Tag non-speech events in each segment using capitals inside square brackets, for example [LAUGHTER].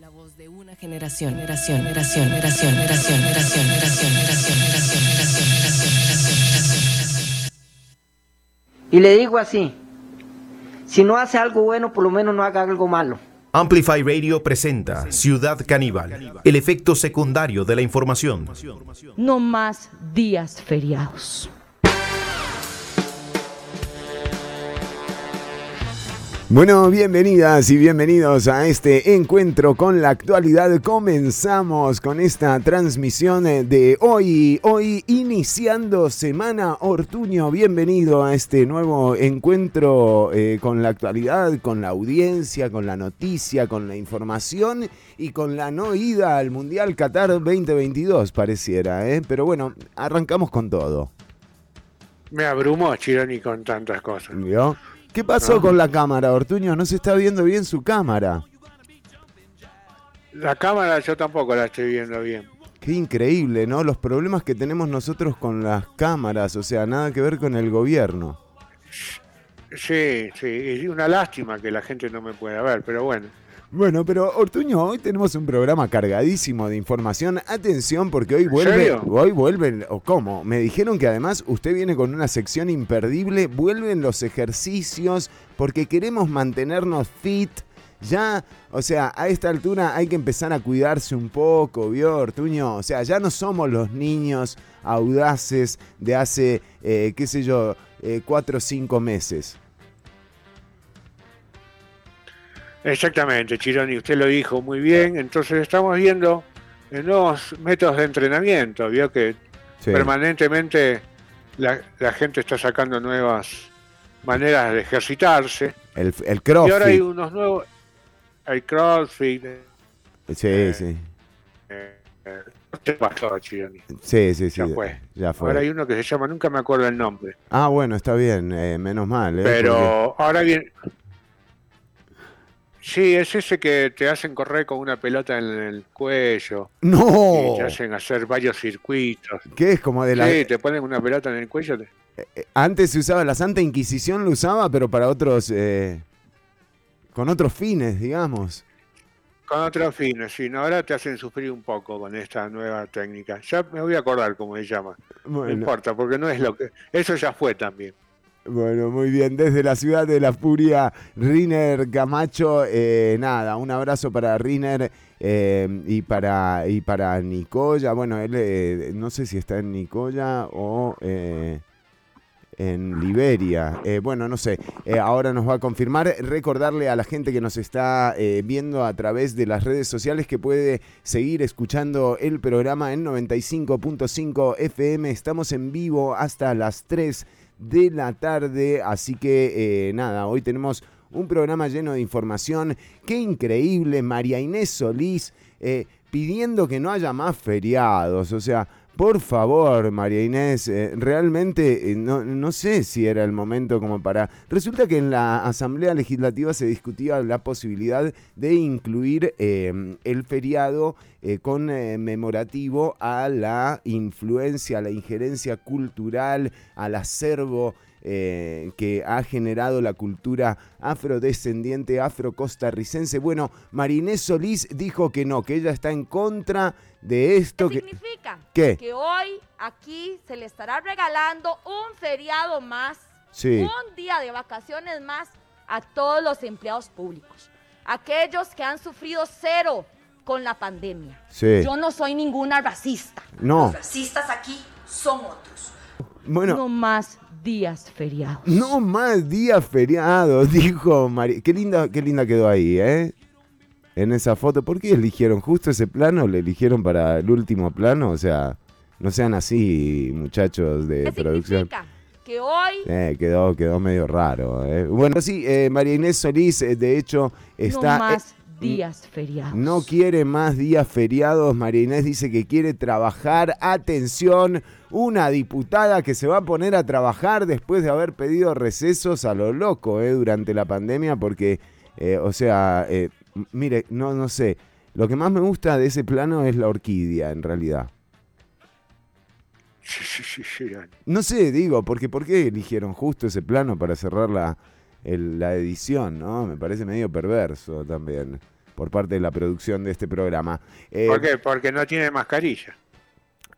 La voz de una generación, generación, generación, generación, generación, generación, generación, generación, generación, generación, generación, generación. Y le digo así, si no hace algo bueno, por lo menos no haga algo malo. Amplify Radio presenta Ciudad Caníbal, el efecto secundario de la información. No más días feriados. Bueno, bienvenidas y bienvenidos a este encuentro con la actualidad. Comenzamos con esta transmisión de hoy, hoy iniciando semana Ortuño. Bienvenido a este nuevo encuentro eh, con la actualidad, con la audiencia, con la noticia, con la información y con la no ida al Mundial Qatar 2022, pareciera. ¿eh? Pero bueno, arrancamos con todo. Me abrumó Chironi con tantas cosas. ¿Vio? ¿Qué pasó con la cámara, Ortuño? No se está viendo bien su cámara. La cámara yo tampoco la estoy viendo bien. Qué increíble, ¿no? Los problemas que tenemos nosotros con las cámaras, o sea, nada que ver con el gobierno. Sí, sí, es una lástima que la gente no me pueda ver, pero bueno. Bueno, pero Ortuño, hoy tenemos un programa cargadísimo de información. Atención, porque hoy vuelve. serio? Hoy vuelven. ¿O cómo? Me dijeron que además usted viene con una sección imperdible. Vuelven los ejercicios, porque queremos mantenernos fit. Ya, o sea, a esta altura hay que empezar a cuidarse un poco, ¿vio, Ortuño? O sea, ya no somos los niños audaces de hace, eh, qué sé yo, eh, cuatro o cinco meses. Exactamente, Chironi, usted lo dijo muy bien. Entonces estamos viendo eh, nuevos métodos de entrenamiento. Vio que Sí. permanentemente la, la gente está sacando nuevas maneras de ejercitarse. El, el Y ahora hay crossfit. unos nuevos. Hay CrossFit. eh, Sí, sí. eh, ¿Qué pasó, Chironi? Sí, sí, sí. Ya fue. Ya fue. Ahora hay uno que se llama, nunca me acuerdo el nombre. Ah, bueno, está bien, eh, menos mal. ¿eh? Pero ahora bien. Sí, es ese que te hacen correr con una pelota en el cuello. ¡No! Y te hacen hacer varios circuitos. ¿Qué es como de la... Sí, te ponen una pelota en el cuello. te- eh, Antes se usaba, la Santa Inquisición lo usaba, pero para otros... eh, con otros fines, digamos. Con otros fines, sí. No, ahora te hacen sufrir un poco con esta nueva técnica. Ya me voy a acordar cómo se llama. No importa, porque no es lo que. Eso ya fue también. Bueno, muy bien. Desde la ciudad de la furia, Riner Camacho, eh, nada, un abrazo para Riner eh, y, para, y para Nicoya. Bueno, él eh, no sé si está en Nicoya o... en Liberia. Bueno, no sé, ahora nos va a confirmar. Recordarle a la gente que nos está viendo a través de las redes sociales que puede seguir escuchando el programa en 95.5 FM. Estamos en vivo hasta las 3 de la tarde, así que eh, nada, hoy tenemos un programa lleno de información. Qué increíble, María Inés Solís eh, pidiendo que no haya más feriados, o sea... Por favor, María Inés, eh, realmente eh, no, no sé si era el momento como para... Resulta que en la Asamblea Legislativa se discutía la posibilidad de incluir eh, el feriado eh, con eh, memorativo a la influencia, a la injerencia cultural, al acervo eh, que ha generado la cultura afrodescendiente, afrocostarricense. Bueno, Marinés Solís dijo que no, que ella está en contra de esto. ¿Qué que, significa? ¿Qué? Que hoy aquí se le estará regalando un feriado más, Sí. un día de vacaciones más a todos los empleados públicos. Aquellos que han sufrido cero con la pandemia. Sí. Yo no soy ninguna racista. No. Los racistas aquí son otros. Bueno, No más días feriados. no más días feriados, [LAUGHS] dijo María. Qué linda, qué linda quedó ahí, ¿eh? En esa foto. ¿Por qué eligieron justo ese plano? ¿Le eligieron para el último plano? O sea, no sean así, muchachos de ¿Qué producción. significa? Que hoy Eh, quedó, quedó medio raro. ¿eh? Bueno, sí, eh, María Inés Solís, eh, de hecho, está... no más días feriados. No quiere más días feriados. María Inés dice que quiere trabajar. Atención, una diputada que se va a poner a trabajar después de haber pedido recesos a lo loco eh, durante la pandemia porque, eh, o sea, eh, mire, no, no sé. Lo que más me gusta de ese plano es la orquídea, en realidad. No sé, digo, porque ¿por qué eligieron justo ese plano para cerrar la, el- la edición, no? Me parece medio perverso también. por parte de la producción de este programa. Eh, ¿Por qué? Porque no tiene mascarilla.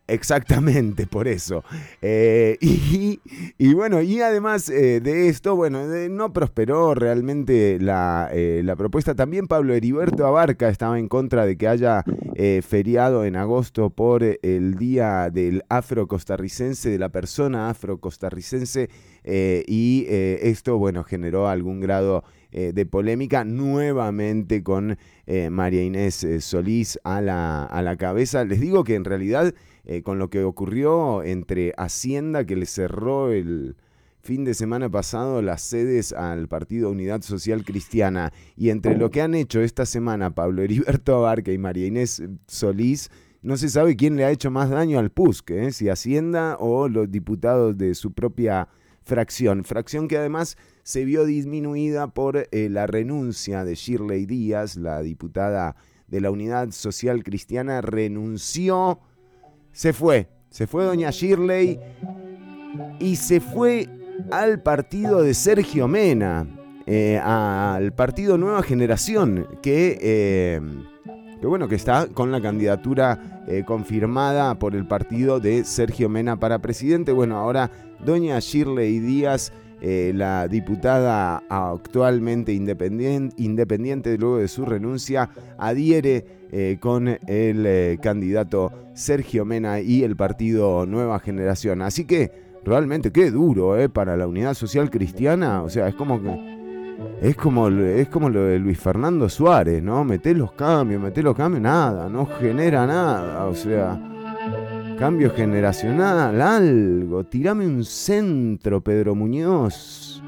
Exactamente, por eso. Eh, y, bueno, y además eh, de esto, bueno, no prosperó realmente la, la, propuesta. También Pablo Heriberto Abarca estaba en contra de que haya feriado en agosto por el Día del Afro-Costarricense, de la persona afro-costarricense, y esto, bueno, generó algún grado eh, de polémica nuevamente con eh, María Inés eh, Solís a la, a la, cabeza. Les digo que en realidad con lo que ocurrió entre Hacienda que le cerró el fin de semana pasado las sedes al Partido Unidad Social Cristiana y entre lo que han hecho esta semana Pablo Heriberto Abarca y María Inés Solís, no se sabe quién le ha hecho más daño al PUSC, si Hacienda o los diputados de su propia fracción. Fracción que además se vio disminuida por eh, la renuncia de Shirley Díaz, la diputada de la Unidad Social Cristiana, renunció, se fue, se fue doña Shirley y se fue al partido de Sergio Mena, eh, al partido Nueva Generación, que, eh, que, bueno, que está con la candidatura confirmada por el partido de Sergio Mena para presidente. Bueno, ahora doña Shirley Díaz eh, la diputada actualmente independiente, luego de su renuncia adhiere eh, con el eh, candidato Sergio Mena y el partido Nueva Generación. Así que realmente qué duro para la unidad social cristiana. O sea, es como que... Es como, es como lo de Luis Fernando Suárez, ¿no? Meté los cambios, meté los cambios, nada, no genera nada. O sea, Cambio generacional, algo. Tirame un centro, Pedro Muñoz.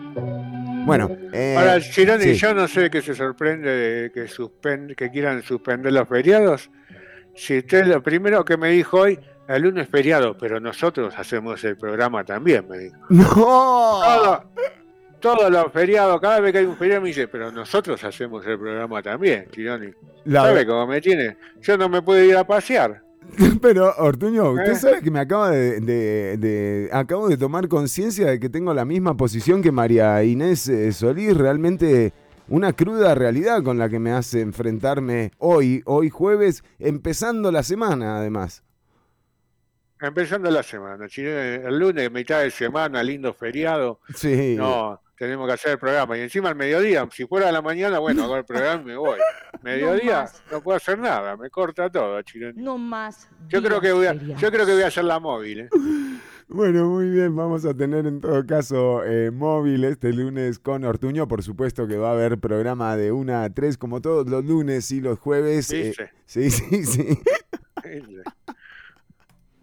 Bueno, eh, ahora Chironi, yo no sé que se sorprende de que, suspend, que quieran suspender los feriados. Si usted lo primero que me dijo hoy, el lunes es feriado, pero nosotros hacemos el programa también, me dijo. [LAUGHS] ¡No! todos los feriados, cada vez que hay un feriado me dice, pero nosotros hacemos el programa también, Chironi. ¿Sabe cómo me tiene? Yo no me puedo ir a pasear. [LAUGHS] Pero, Ortuño, usted eh. sabe que me acaba de, acabo de tomar conciencia de que tengo la misma posición que María Inés eh, Solís, realmente una cruda realidad con la que me hace enfrentarme hoy, hoy jueves, empezando la semana además. Empezando la semana, el lunes, mitad de semana, lindo feriado. Sí. No, tenemos que hacer el programa. Y encima al mediodía, si fuera a la mañana, bueno, hago el programa y me voy. [LAUGHS] Mediodía no, puedo hacer nada, me corta todo, Chironi. No más. Yo creo que voy a, yo creo que voy a hacer la móvil. ¿eh? [LAUGHS] Bueno, muy bien, vamos a tener en todo caso eh, móvil este lunes con Ortuño. Por supuesto que va a haber programa de 1 a 3 como todos los lunes y los jueves. sí, eh, sí, sí. sí.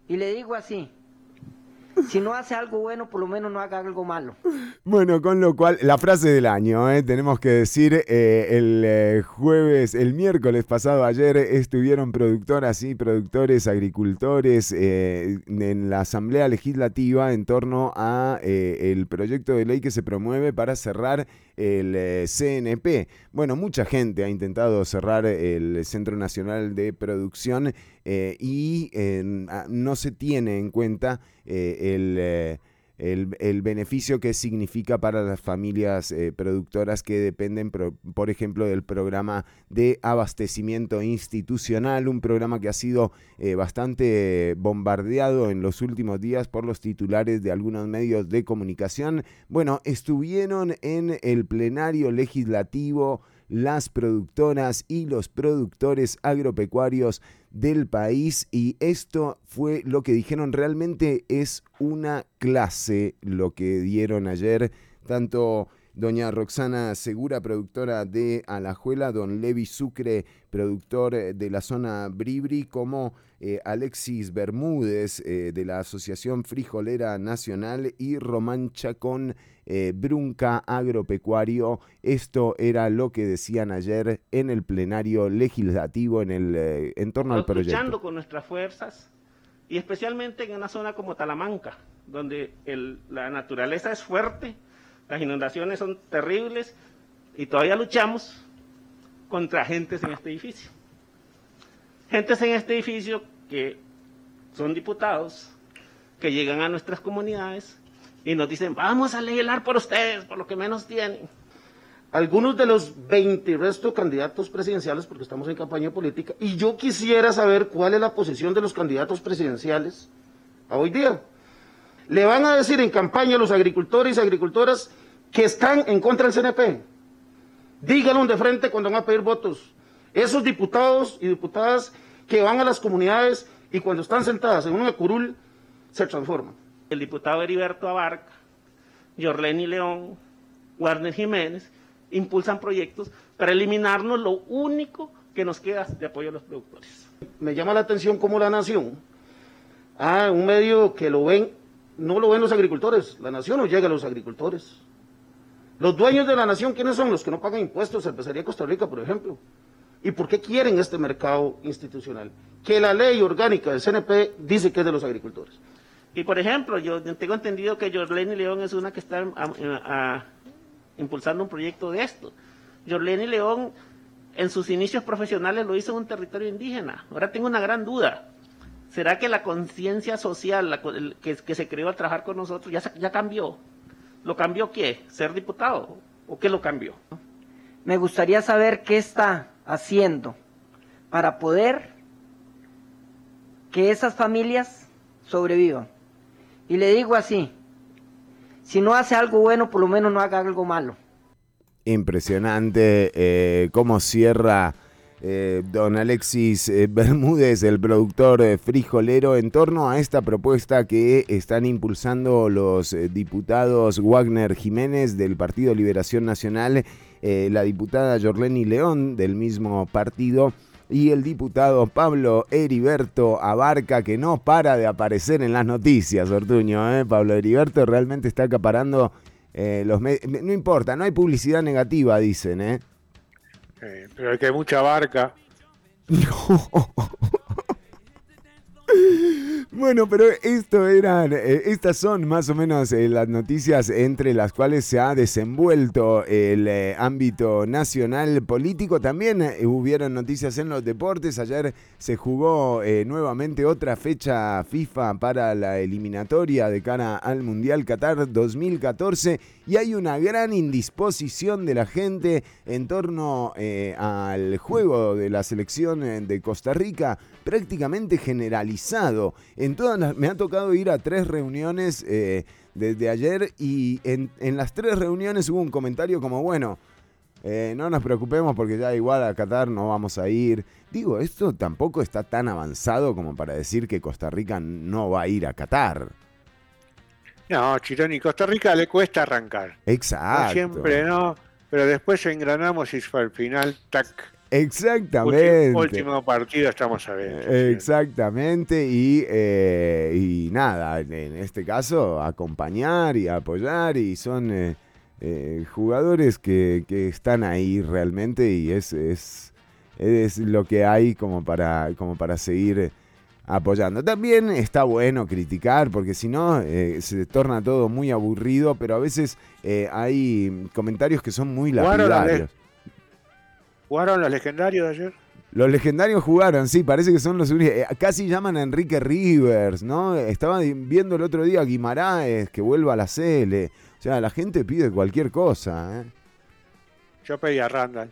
Y le digo así, si no hace algo bueno, por lo menos no haga algo malo. Bueno, con lo cual, la frase del año, ¿eh? tenemos que decir, eh, el eh, jueves, el miércoles pasado, ayer, estuvieron productoras y productores, agricultores en la Asamblea Legislativa en torno a el proyecto de ley que se promueve para cerrar el CNP. Bueno, mucha gente ha intentado cerrar el Centro Nacional de Producción y no se tiene en cuenta eh, el, el, beneficio que significa para las familias eh, productoras que dependen, por, ejemplo, del programa de abastecimiento institucional, un programa que ha sido eh, bastante bombardeado en los últimos días por los titulares de algunos medios de comunicación. Bueno, estuvieron en el plenario legislativo las productoras y los productores agropecuarios del país. Y esto fue lo que dijeron. Realmente es una clase lo que dieron ayer tanto doña Roxana Segura, productora de Alajuela, don Levi Sucre, productor de la zona Bribri, como eh, Alexis Bermúdez eh, de la Asociación Frijolera Nacional y Román Chacón eh, Brunca Agropecuario. Esto era lo que decían ayer en el plenario legislativo en, el, eh, en torno al proyecto. Luchando con nuestras fuerzas y especialmente en una zona como Talamanca, donde la naturaleza es fuerte, las inundaciones son terribles y todavía luchamos contra gentes en este edificio. Gentes en este edificio que son diputados, que llegan a nuestras comunidades y nos dicen, vamos a legislar por ustedes, por lo que menos tienen. algunos de los 20 restos candidatos presidenciales, porque estamos en campaña política, y yo quisiera saber cuál es la posición de los candidatos presidenciales a hoy día. Le van a decir en campaña a los agricultores y agricultoras que están en contra del CNP. Díganlo de frente cuando van a pedir votos. Esos diputados y diputadas que van a las comunidades y cuando están sentadas en una curul se transforman. El diputado Heriberto Abarca, Yorleni León, Warner Jiménez, impulsan proyectos para eliminarnos lo único que nos queda de apoyo a los productores. Me llama la atención cómo la nación, ah, un medio que lo ven, no lo ven los agricultores, la nación no llega a los agricultores. Los dueños de la nación, ¿quiénes son? Los que no pagan impuestos, empezaría Costa Rica, por ejemplo. ¿Y por qué quieren este mercado institucional? Que la ley orgánica del CNP dice que es de los agricultores. Y por ejemplo, yo tengo entendido que Jorleni León es una que está impulsando un proyecto de esto. Jorleni León en sus inicios profesionales lo hizo en un territorio indígena. Ahora tengo una gran duda. ¿Será que la conciencia social que, se creó al trabajar con nosotros ya, ya cambió? ¿Lo cambió qué? ¿Ser diputado? ¿O qué lo cambió? Me gustaría saber qué está haciendo para poder que esas familias sobrevivan. Y le digo así, si no hace algo bueno, por lo menos no haga algo malo. Impresionante eh, cómo cierra eh, don Alexis eh, Bermúdez, el productor frijolero, en torno a esta propuesta que están impulsando los diputados Wagner Jiménez del Partido Liberación Nacional, la diputada Jorleni León del mismo partido y el diputado Pablo Heriberto Abarca, que no para de aparecer en las noticias, Ortuño. ¿eh? Pablo Heriberto realmente está acaparando eh, los medios. No importa, no hay publicidad negativa, dicen. ¿eh? Pero hay que mucha barca. [LAUGHS] [LAUGHS] Bueno, pero esto eran, eh, estas son más o menos eh, las noticias entre las cuales se ha desenvuelto el eh, ámbito nacional político. También hubieron noticias en los deportes. Ayer se jugó nuevamente otra fecha FIFA para la eliminatoria de cara al Mundial Qatar 2014 y hay una gran indisposición de la gente en torno al juego de la selección de Costa Rica, prácticamente generalizado en todas me ha tocado ir a tres reuniones eh, desde ayer y en, las tres reuniones hubo un comentario como, bueno, eh, no nos preocupemos porque ya igual a Qatar no vamos a ir. Digo, esto tampoco está tan avanzado como para decir que Costa Rica no va a ir a Qatar. No, Chironi, Costa Rica le cuesta arrancar. Exacto. siempre no, pero después engranamos y al final, tac, Exactamente. Último, partido estamos a ver. Exactamente. Y, eh, y nada, en este caso, acompañar y apoyar. Y son eh, eh, jugadores que, que, están ahí realmente. Y es, es, es, lo que hay como para, como para seguir apoyando. También está bueno criticar, porque si no se torna todo muy aburrido. Pero a veces hay comentarios que son muy lapidarios. ¿Jugaron los legendarios de ayer? Los legendarios jugaron, sí, parece que son los únicos. Eh, casi llaman a Enrique Rivers, ¿no? Estaba viendo el otro día a Guimaraes que vuelva a la CL. O sea, la gente pide cualquier cosa, ¿eh? Yo pedí a Randall.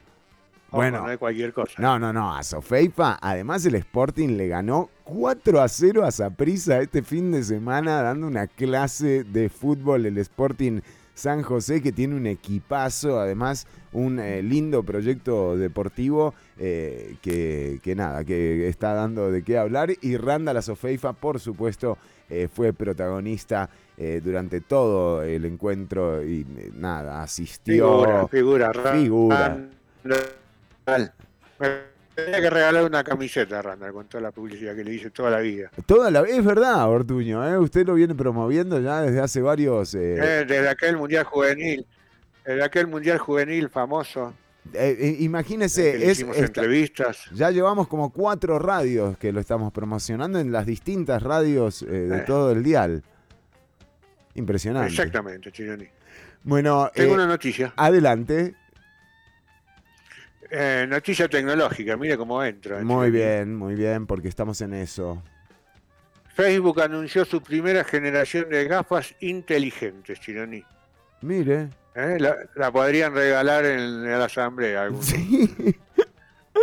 bueno, no cualquier cosa. No, no, no. A Sofeifa, además el Sporting le ganó 4 a 0 a Saprissa este fin de semana, dando una clase de fútbol. El Sporting San José, que tiene un equipazo, además un eh, lindo proyecto deportivo eh, que, nada, que está dando de qué hablar. Y Randa Sofeifa, por supuesto, eh, fue protagonista durante todo el encuentro y nada, asistió. Figura, figura. Figura. Tenía que regalar una camiseta, Randall, con toda la publicidad que le hice toda la vida. Toda la es verdad, Ortuño, ¿eh? usted lo viene promoviendo ya desde hace varios. Eh... eh desde aquel mundial juvenil, desde aquel mundial juvenil famoso. Eh, imagínese, es, entrevistas. Ya llevamos como cuatro radios que lo estamos promocionando en las distintas radios de todo el dial. Impresionante. Exactamente, Chironi. Bueno, tengo una noticia. Adelante. Eh, noticia tecnológica, mire cómo entra. Muy bien, muy bien, porque estamos en eso. Facebook anunció su primera generación de gafas inteligentes, Chironi. Mire. ¿eh? La, la podrían regalar en, la asamblea. Sí.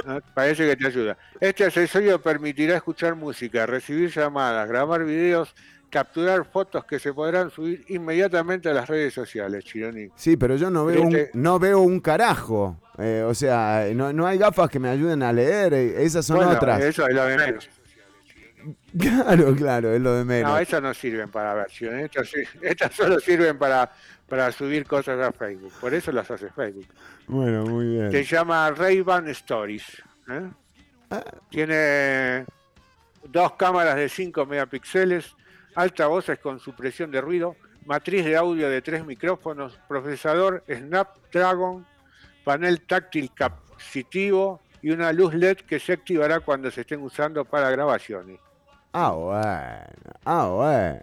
¿no? Parece que te ayuda. Este accesorio permitirá escuchar música, recibir llamadas, grabar videos, capturar fotos que se podrán subir inmediatamente a las redes sociales, Chironi. Sí, pero yo no veo un, Este- no veo un carajo. Eh, o sea, no, no hay gafas que me ayuden a leer. eh, Esas son Bueno, otras. Eso es lo de menos. [LAUGHS] Claro, claro, es lo de menos. No, esas no sirven para ver, Chironi. [LAUGHS] Estas, solo sirven para, para subir cosas a Facebook. Por eso las hace Facebook. Bueno, muy Se bien. llama Ray-Ban Stories. ¿eh? Ah. Tiene dos cámaras de 5 megapíxeles, altavoces con supresión de ruido, matriz de audio de tres micrófonos, procesador Snapdragon, panel táctil capacitivo y una luz LED que se activará cuando se estén usando para grabaciones. Ah, bueno. Ah, bueno.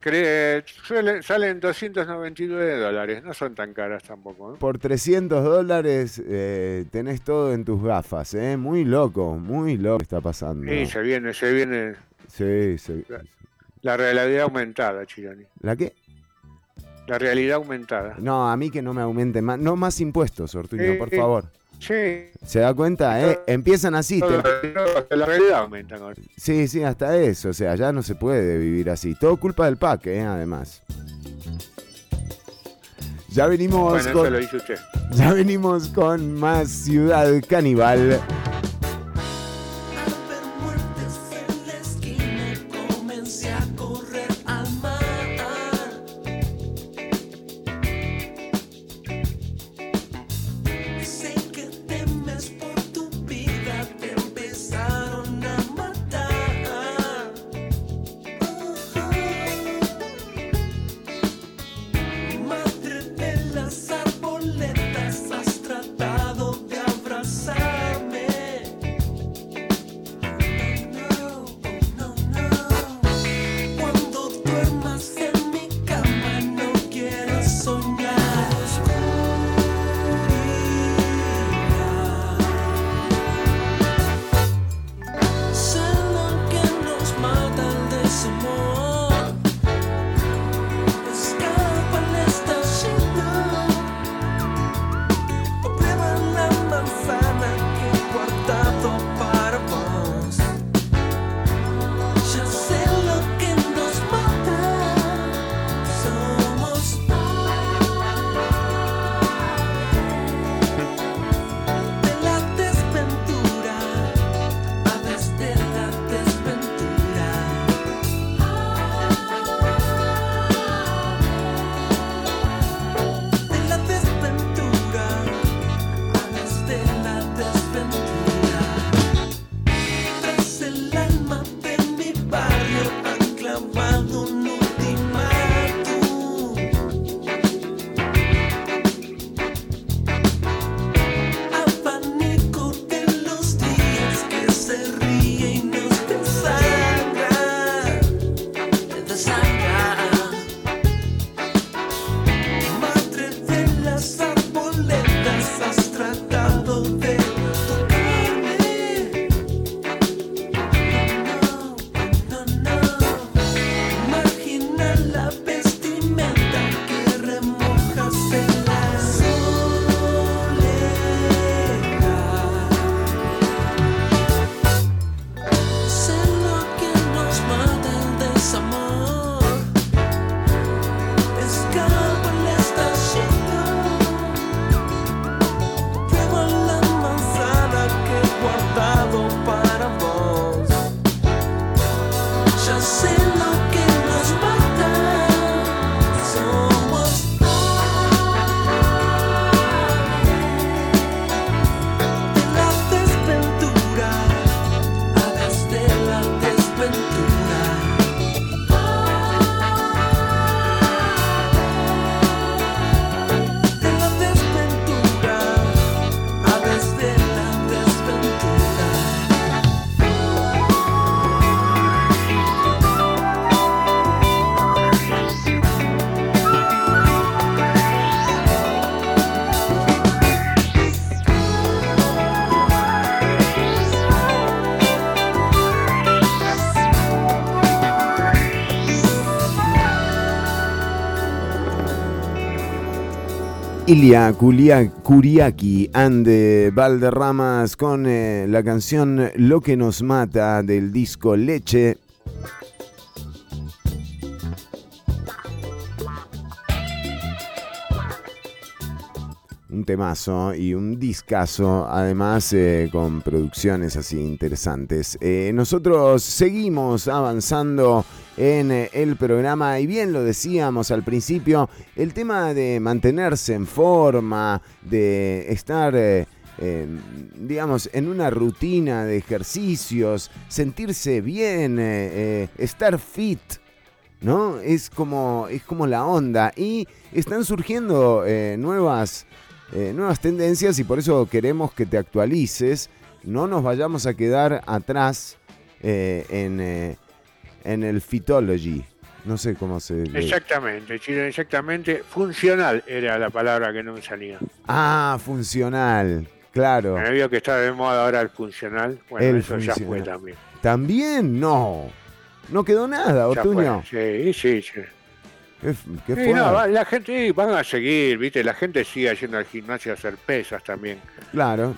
Cree, suele- salen 299 dólares, no son tan caras tampoco. ¿eh? Por 300 dólares eh, tenés todo en tus gafas, ¿eh? Muy loco, muy loco está pasando. Y se viene, se viene Sí, sí. La realidad aumentada, Chironi. ¿La qué? La realidad aumentada. No, a mí que no me aumenten más. No más impuestos, Ortuño, Sí, por sí. favor. Sí, ¿Se da cuenta, eh? Empiezan así. te- todo- todo- la realidad aumenta. ahora. Sí, sí, hasta eso. O sea, ya no se puede vivir así. Todo culpa del PAC, ¿eh? Además. Ya venimos Bueno, eso con... lo dice usted. Ya venimos con más Ciudad Caníbal. Ilia Kuriaki and Valderramas con eh, la canción Lo que nos mata del disco Leche. Un temazo y un discazo, además eh, con producciones así interesantes. Eh, nosotros seguimos avanzando en eh, el programa y bien lo decíamos al principio, el tema de mantenerse en forma, de estar, eh, eh, digamos, en una rutina de ejercicios, sentirse bien, eh, estar fit. ¿No? Es como, es como la onda. Y están surgiendo nuevas, nuevas tendencias y por eso queremos que te actualices. No nos vayamos a quedar atrás eh, en, en el Fitology. No sé cómo se... le- Exactamente, Chile, exactamente. Funcional era la palabra que no me salía. Ah, funcional. Claro. Me vio que está de moda ahora el funcional. Bueno, El eso ya fue también. También no. No quedó nada, Otuño. Sí, sí, sí. ¿Qué, qué Sí, no, la gente van a seguir, ¿viste? La gente sigue yendo al gimnasio a hacer pesas también. Claro.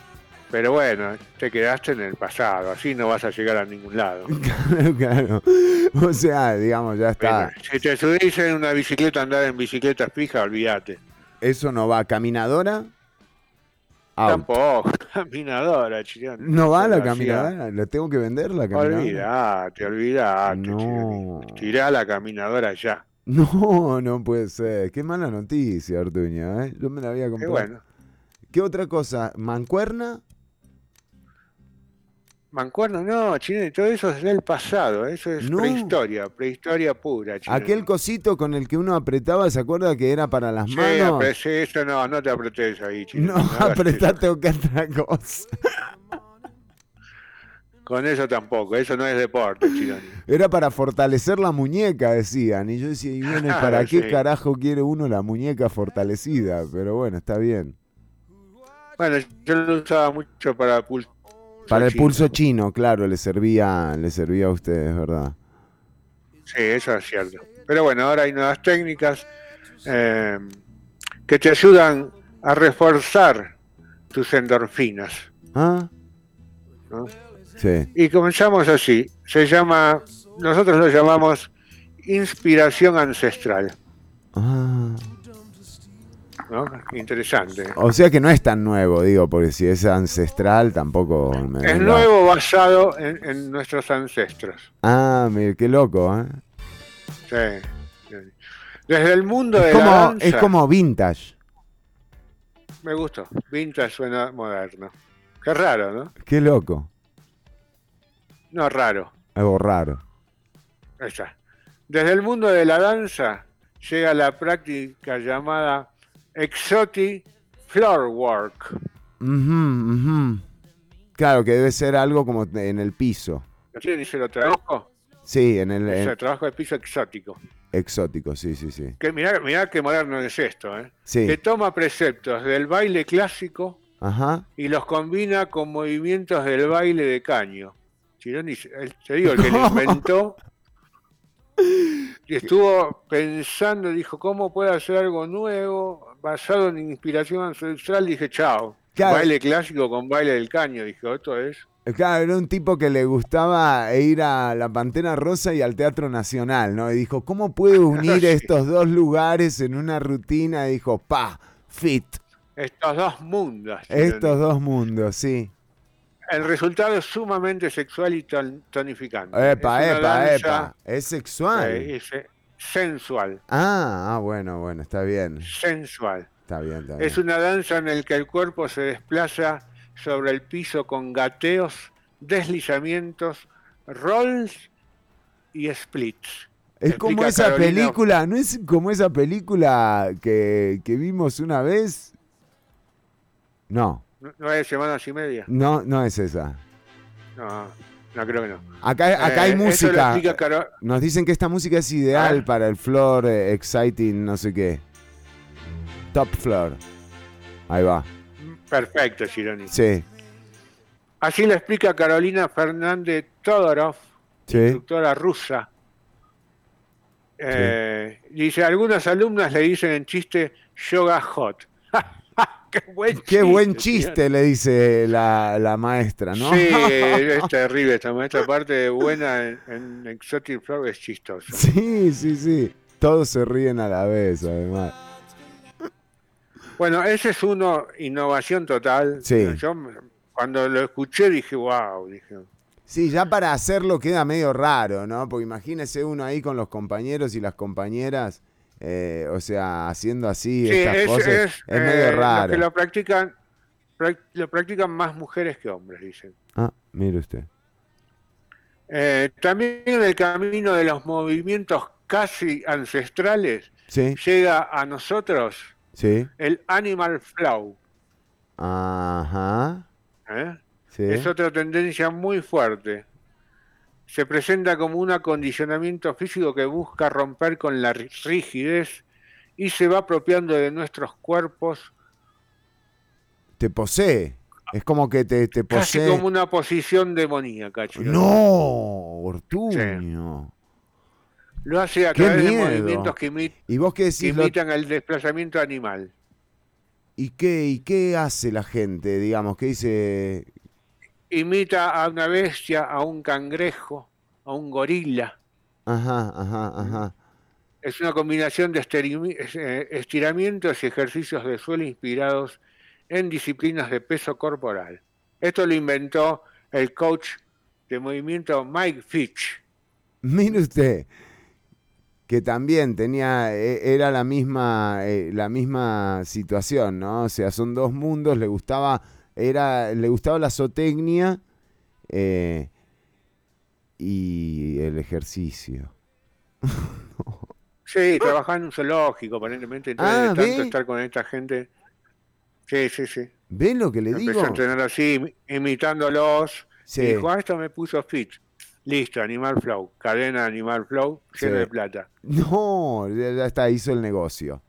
Pero bueno, te quedaste en el pasado, así no vas a llegar a ningún lado. [LAUGHS] Claro, claro. O sea, digamos, ya está. Bueno, si te subís en una bicicleta, andar en bicicleta fija, olvídate. ¿Eso no va caminadora? Out. Tampoco, [LAUGHS] caminadora, chileno. ¿No va la caminadora? ¿La tengo que vender la caminadora? Olvídate, olvídate. No. Tirá la caminadora ya. No, no puede ser. Qué mala noticia, Ortuño. ¿eh? Yo me la había Qué comprado. bueno. ¿Qué otra cosa? ¿Mancuerna? Mancuerno, no, chileno, todo eso es del pasado, eso es No. prehistoria, prehistoria pura. Aquel cosito con el que uno apretaba, ¿se acuerda que era para las Sí, manos? sí, eso no, no te apretes ahí, chileno. No, hagas apretate otra cosa. [LAUGHS] Con eso tampoco, eso no es deporte, chileno. Era para fortalecer la muñeca, decían. Y yo decía, ¿y bueno, ¿y [LAUGHS] para qué sí. carajo quiere uno la muñeca fortalecida? Pero bueno, está bien. Bueno, yo lo usaba mucho para pulso. Para el chino. pulso chino, claro, le servía, le servía a ustedes, ¿verdad? Sí, eso es cierto. Pero bueno, ahora hay nuevas técnicas eh, que te ayudan a reforzar tus endorfinas. ¿Ah? ¿no? Sí. Y comenzamos así. Se llama, nosotros lo llamamos inspiración ancestral. Ah. ¿No? Interesante. O sea que no es tan nuevo, digo, porque si es ancestral tampoco me Es nuevo basado en, en nuestros ancestros. Ah, mire, qué loco, ¿eh? Sí. Desde el mundo de la danza, es como vintage. me gustó. Vintage suena moderno. Qué raro, ¿no? Qué loco. No raro. Algo raro. Ahí está. Desde el mundo de la danza llega la práctica llamada exotic floor work. Ujú, ujú. Claro, que debe ser algo como en el piso. ¿Quién dice lo trabajo? Sí, en el Es en- el trabajo de piso exótico. exótico, sí, sí, sí. Que mirá, mirá qué moderno es esto, ¿eh? Sí. Que toma preceptos del baile clásico Ajá. y los combina con movimientos del baile de caño. Te digo, el que lo [LAUGHS] inventó y estuvo pensando, dijo, ¿cómo puedo hacer algo nuevo basado en inspiración ancestral? Dije, chao. Claro. Baile clásico con baile del caño. Dije, esto es. Claro, era un tipo que le gustaba ir a la Pantera Rosa y al Teatro Nacional, ¿no? Y dijo, ¿cómo puedo [LAUGHS] unir Sí. estos dos lugares en una rutina? Y dijo, pa, fit. Estos dos mundos. Estos dos mundos, sí. El resultado es sumamente sexual y ton- tonificante. Epa, Es epa, danza, epa. Es sexual. eh, es, sensual. Ah, ah, bueno, bueno, está bien. Sensual. Está bien, está bien. Es una danza en la que el cuerpo se desplaza sobre el piso con gateos, deslizamientos, rolls y splits. Es como esa Carolina. película, ¿no es como esa película que, que vimos una vez? No, ¿Nu- ¿Nueve semanas y media? no, no es esa. No, no creo que no. Acá, acá hay Eh, música. explica Nos dicen que esta música es ideal A ver. para el floor eh, exciting, no sé qué. Top floor. Ahí va. Perfecto, Gironi. Sí, Así lo explica Carolina Fernández Todorov, sí. instructora rusa. Eh, Dice, algunas alumnas le dicen en chiste yoga hot. [LAUGHS] Qué buen Qué buen señor. chiste, le dice la, la maestra, ¿no? Sí, [LAUGHS] es terrible esta maestra. Aparte de buena en, en Exotic Flow es chistoso. sí, sí, sí. Todos se ríen a la vez, además. Bueno, ese es uno, innovación total. Sí. Yo cuando lo escuché dije, wow, dije. Sí, ya para hacerlo queda medio raro, ¿no? Porque imagínese uno ahí con los compañeros y las compañeras, eh, o sea, haciendo así Sí, estas es, cosas. Es, es, eh, medio los raro. que lo practican, prac- lo practican más mujeres que hombres, dicen. Ah, mire usted. Eh, también en el camino de los movimientos casi ancestrales Sí, llega a nosotros sí. el animal flow. Ajá. ¿eh? Sí. Es otra tendencia muy fuerte. Se presenta como un acondicionamiento físico que busca romper con la ri- rigidez y se va apropiando de nuestros cuerpos Te posee. Es como que te, te casi posee. como una posición demoníaca. chico. No, Ortuño. Lo hace a Qué través miedo. de movimientos que, imi- ¿Y vos qué que lo- imitan el desplazamiento animal. ¿Y qué, ¿Y qué hace la gente, digamos? ¿Qué dice? Imita a una bestia, a un cangrejo, a un gorila. Ajá, ajá, ajá. Es una combinación de eh, estiramientos y ejercicios de suelo inspirados en disciplinas de peso corporal. Esto lo inventó el coach de movimiento Mike Fitch. Mire usted, que también tenía, e- era la misma, eh, la misma situación, ¿no? O sea, son dos mundos, le gustaba, era, le gustaba la zootecnia eh, y el ejercicio. Sí, trabajaba en un zoológico, aparentemente, entonces Ah, de tanto ¿ve? estar con esta gente. Sí, sí, sí. ¿Ven lo que le Empezó digo? a entrenar así, imi- imitándolos. Sí. Y dijo, ah, esto me puso fit. Listo, Animal Flow. Cadena Animal Flow, lleno Sí. de plata. No, ya ya está, hizo el negocio.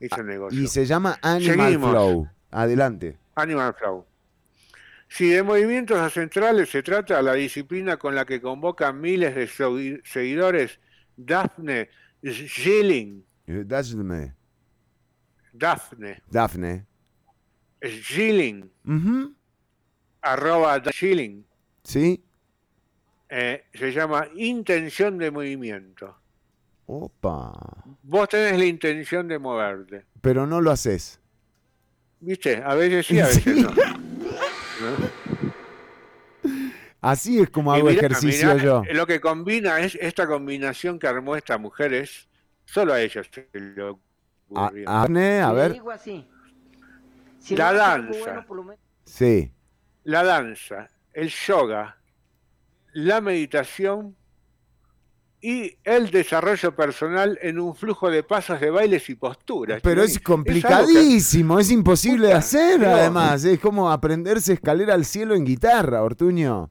Hizo el negocio. Y se llama Animal Seguimos. Flow. Adelante. Animal Flow. Si de movimientos ancestrales se trata, la disciplina con la que convoca miles de segui- seguidores, Daphne Schilling, Eh, Dafne. Daphne Dafne. Schilling, arroba Schilling, ¿Sí? eh, se llama intención de movimiento. Opa. Vos tenés la intención de moverte. Pero no lo haces. ¿Viste? A veces sí, a [LAUGHS] veces Sí. no. ¿No? Así es como Y hago mirá, ejercicio mirá, yo. Lo que combina es esta combinación que armó esta mujer es solo a ella se le A, ocurrió. Arne, a Y le ver. digo así. Si La no danza. bueno, por lo menos- Sí. La danza, el yoga, la meditación y el desarrollo personal en un flujo de pasos de bailes y posturas. Pero es que- complicadísimo, es imposible de hacer además. Es como aprenderse escalera al cielo en guitarra, Ortuño.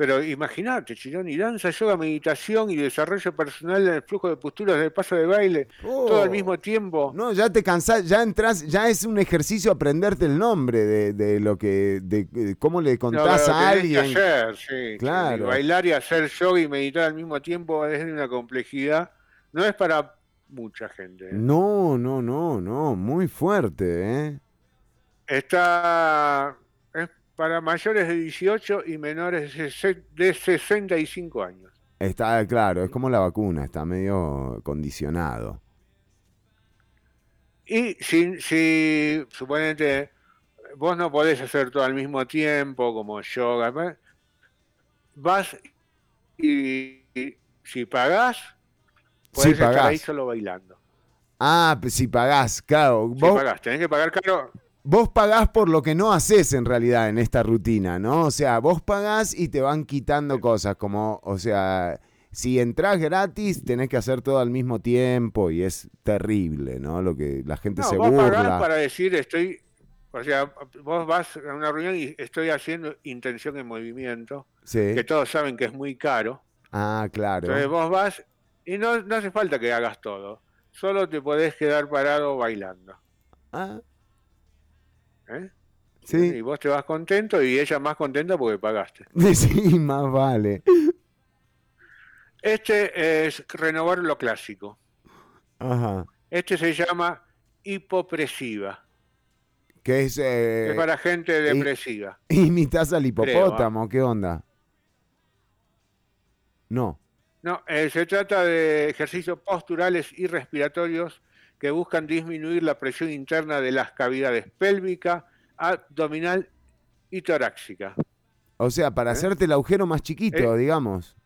Pero imagínate, Chironi, danza, yoga, meditación y desarrollo personal en el flujo de posturas del paso de baile, todo al mismo tiempo. Oh. No, ya te cansás, ya entras, ya es un ejercicio aprenderte el nombre de, de lo que, de, de cómo le contás a tenés que alguien. hacer, sí, Claro. Chironi. Bailar y hacer yoga y meditar al mismo tiempo es una complejidad. No es para mucha gente. ¿eh? No, no, no, no, muy fuerte, ¿eh? Está es para mayores de 18 y menores de sese- de 65 años. Está claro, es como la vacuna, está medio condicionado. Y si, si suponete, vos no podés hacer todo al mismo tiempo, como yoga, vas y, y si pagás, podés estar pagás. ahí solo bailando. Ah, si pagás, claro. Si pagás, tenés que pagar caro. Vos pagás por lo que no haces en realidad en esta rutina, ¿no? O sea, vos pagás y te van quitando cosas, como, o sea, si entras gratis, tenés que hacer todo al mismo tiempo y es terrible, ¿no? Lo que la gente No, se vos pagás burla. para decir estoy, o sea, vos vas a una reunión y estoy haciendo intención en movimiento, Sí. que todos saben que es muy caro. Ah, claro. Entonces vos vas y no, no hace falta que hagas todo. Solo te podés quedar parado bailando. Ah, ¿eh? sí. Y vos te vas contento y ella más contenta porque pagaste. [LAUGHS] Sí, más vale. Este es renovar lo clásico. Ajá. Este se llama hipopresiva. Que es. eh, es para gente y- depresiva. ¿Imitas al Creo, hipopótamo? ¿Qué onda? No. No, eh, se trata de ejercicios posturales y respiratorios que buscan disminuir la presión interna de las cavidades pélvica, abdominal y torácica. O sea, para ¿Eh? hacerte el agujero más chiquito, Eh, digamos.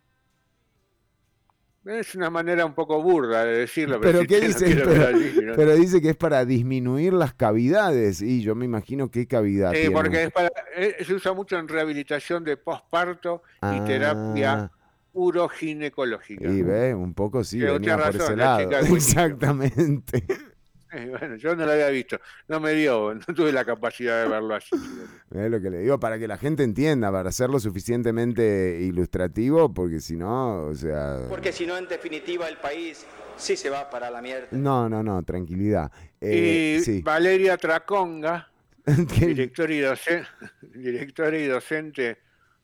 Es una manera un poco burda de decirlo, Pero ¿qué dice? Pero, dice que es para disminuir las cavidades. Y yo me imagino qué cavidad Sí, tiene. porque es para, eh, se usa mucho en rehabilitación de posparto y Ah. terapia uroginecológica. Y ve, un poco sí, venía por ese razón, la lado. [LAUGHS] Exactamente. [LAUGHS] Eh, bueno, yo no lo había visto, no me dio, no tuve la capacidad de verlo así. [LAUGHS] Es lo que le digo, para que la gente entienda, para hacerlo suficientemente ilustrativo, porque si no, o sea... Porque si no, en definitiva, el país sí se va para la mierda. No, no, no, tranquilidad. Eh, y sí. Valeria Traconga, ¿Qué- directora y, docente, directora y docente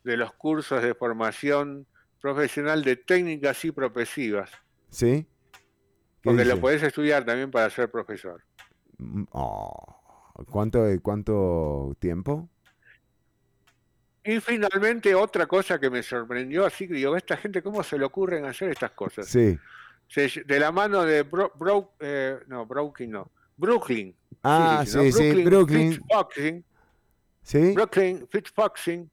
de los cursos de formación profesional de técnicas y propesivas, ¿Sí? ¿Qué porque dice? lo podés estudiar también para ser profesor. Mm, oh, ¿Cuánto, ¿Cuánto tiempo? Y finalmente otra cosa que me sorprendió, así que digo, esta gente, ¿cómo se le ocurren hacer estas cosas? Sí. Se- de la mano de Bro, Bro- eh, no, Brooklyn no, Brooklyn. Ah, se dice, sí, sí, Brooklyn. Fitchboxing, ¿Sí? Brooklyn Fitchboxing,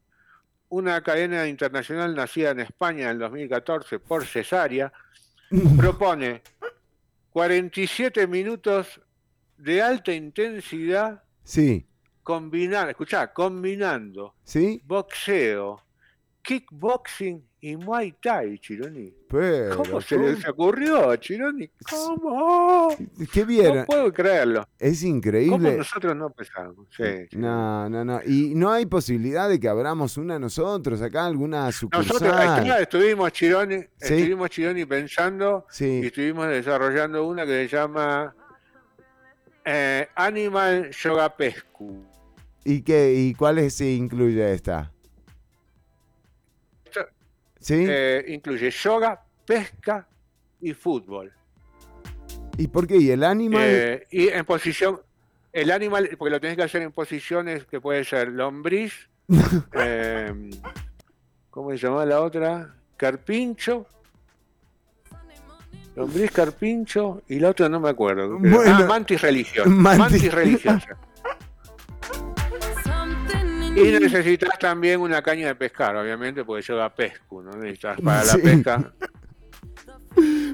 una cadena internacional nacida en España en el 2014 por cesárea, [LAUGHS] propone 47 minutos de alta intensidad Sí. combinando, escuchá, combinando ¿Sí? boxeo, kickboxing y muay thai, Chironi. Pero, ¿Cómo se ¿cómo? les ocurrió, Chironi? ¿Cómo? ¿Qué vieron? No puedo creerlo. Es ¿Cómo increíble. nosotros no pensamos? Sí, sí. No, no, no. Y no hay posibilidad de que abramos una nosotros acá, alguna Nosotros sucursal. acá estuvimos Chironi, Sí. estuvimos Chironi pensando y estuvimos desarrollando una que se llama eh, Animal Yoga Pescu. ¿Y qué? ¿Y cuáles se incluye esta? Eh, incluye yoga, pesca y fútbol. ¿Y por qué? ¿Y el animal? Eh, y en posición, el animal, porque lo tenés que hacer en posiciones que puede ser lombriz, [LAUGHS] eh, ¿cómo se llama la otra? Carpincho. Lombriz, carpincho y la otra no me acuerdo. Bueno. ah, mantis religiosa. [LAUGHS] Mantis- Mantis, religiosa. Y necesitas también una caña de pescar, obviamente, porque lleva pesco, ¿no? Necesitas para Sí. la pesca.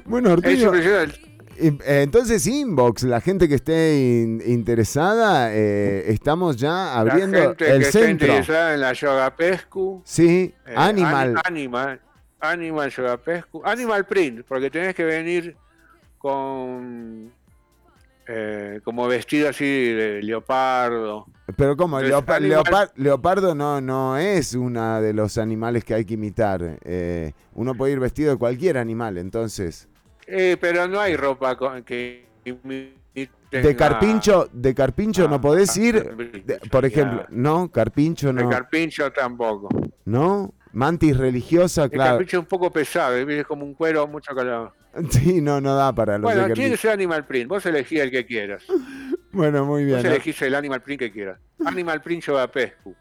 bueno, Ortigo, eh, entonces inbox, la gente que esté in- interesada, eh, estamos ya abriendo la gente el que esté centro. interesada en la yoga pescu, Sí, eh, animal. ani- animal, animal yoga pescu, animal print, porque tenés que venir con eh, como vestido así de leopardo. Pero como leopar- leopardo no, no es uno de los animales que hay que imitar. eh, uno puede ir vestido de cualquier animal, entonces. Eh, pero no hay ropa con- que imite De carpincho, de carpincho no podés ir, de- por ejemplo, no, carpincho De no, carpincho tampoco. no, mantis religiosa, El claro. carpincho es un poco pesado, es como un cuero mucho calor. [LAUGHS] Sí, no, no da para los Bueno, tiene que ser animal print, vos elegís el que quieras. [LAUGHS] Bueno, muy bien, Vos ¿no? elegís el animal print que quieras. Animal print yoga pescu.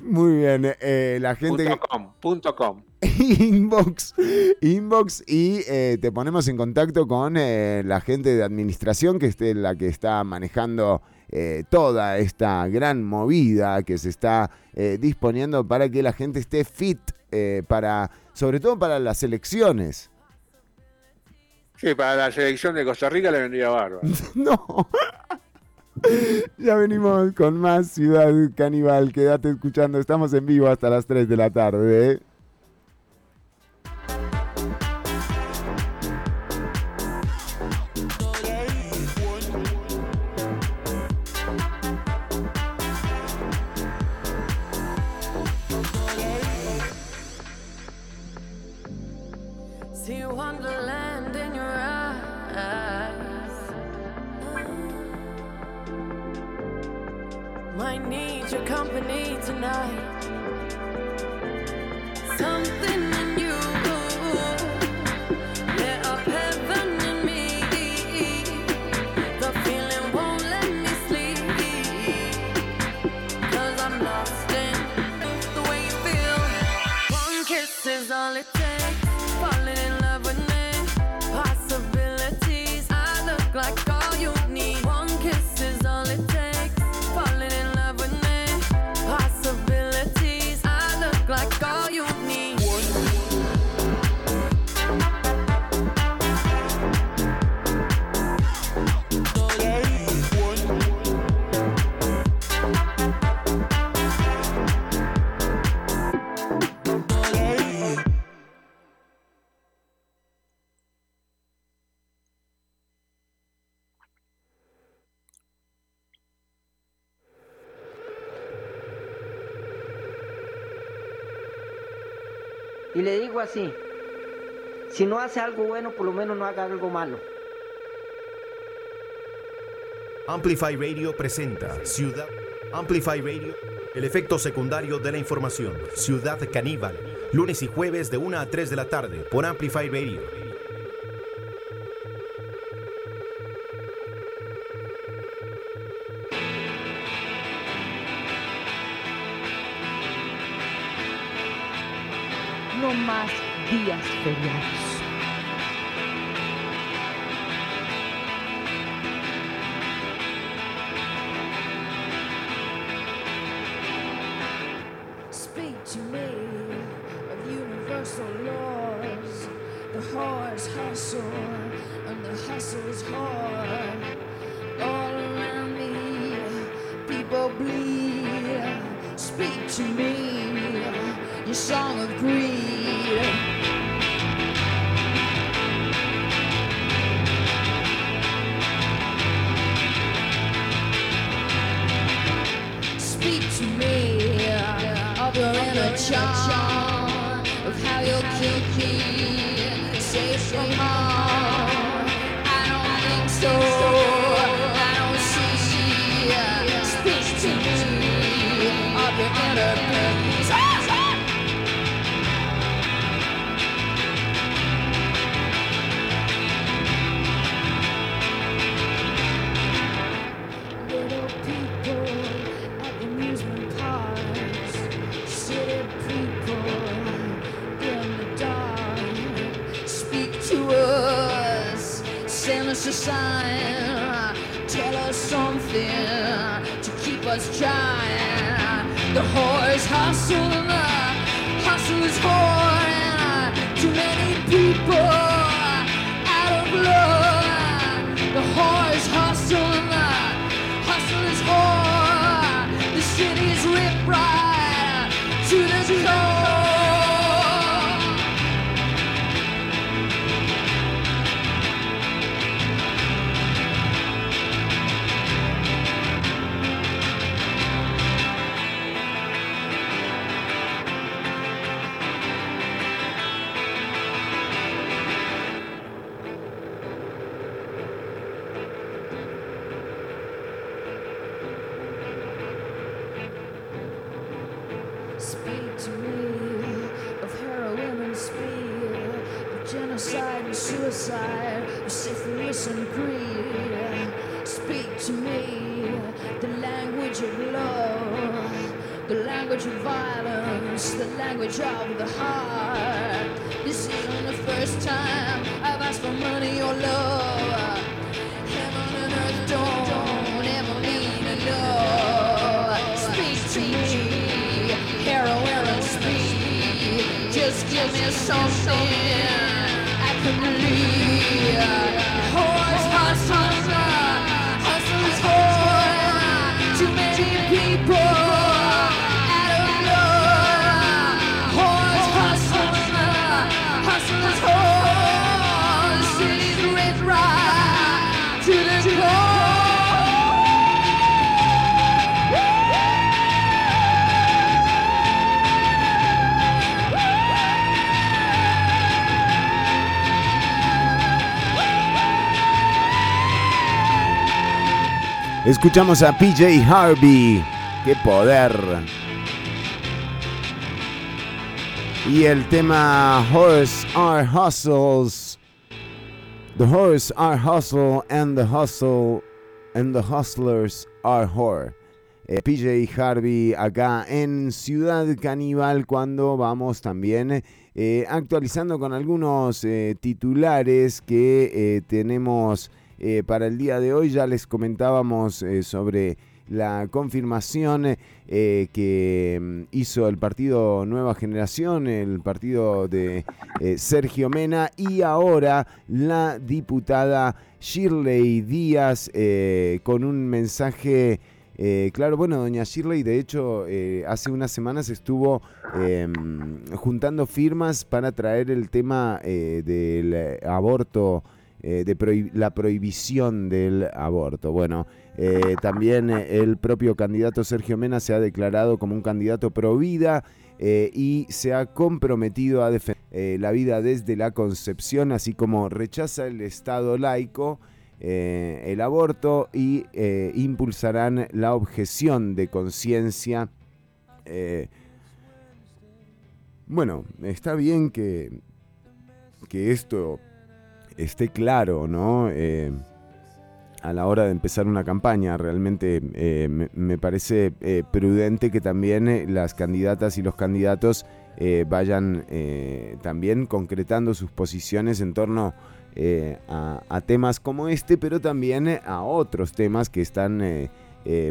muy bien. eh, la gente Punto com, punto com. [LAUGHS] inbox, inbox y eh, te ponemos en contacto con eh, la gente de administración que esté la que está manejando eh, toda esta gran movida que se está eh, disponiendo para que la gente esté fit eh, para, sobre todo para las elecciones. Sí, para la selección de Costa Rica le vendría bárbaro. [LAUGHS] No. Ya venimos con más Ciudad Caníbal. Quédate escuchando. Estamos en vivo hasta las 3 de la tarde. Digo así, si no hace algo bueno, por lo menos no haga algo malo. Amplify Radio presenta Ciudad Amplify Radio, el efecto secundario de la información. Ciudad Caníbal, lunes y jueves de 1 a 3 de la tarde por Amplify Radio. Días your inner horse of the heart. This isn't the first time I've asked for money or love. Heaven and earth don't ever mean enough. Speak to me, heroin and speed. Just give me something I can believe. Escuchamos a PJ Harvey. ¡Qué poder! Y el tema Horse Are Hustles. The horse are hustle and the hustle and the hustlers are whore. Eh, PJ Harvey acá en Ciudad Caníbal cuando vamos también eh, actualizando con algunos eh, titulares que tenemos eh, para el día de hoy. Ya les comentábamos eh, sobre la confirmación eh, que mm, hizo el partido Nueva Generación, el partido de Sergio Mena y ahora la diputada Shirley Díaz con un mensaje... claro, bueno, doña Shirley, de hecho, hace unas semanas estuvo eh, juntando firmas para traer el tema del aborto, eh, de prohib- la prohibición del aborto. Bueno, eh, también eh, el propio candidato Sergio Mena se ha declarado como un candidato pro vida. y se ha comprometido a defender la vida desde la concepción, así como rechaza el Estado laico, el aborto y impulsarán la objeción de conciencia. Bueno, está bien que, que esto esté claro, ¿no? Eh, a la hora de empezar una campaña, realmente eh, me, parece eh, prudente que también eh, las candidatas y los candidatos vayan también concretando sus posiciones en torno a, temas como este, pero también a otros temas que están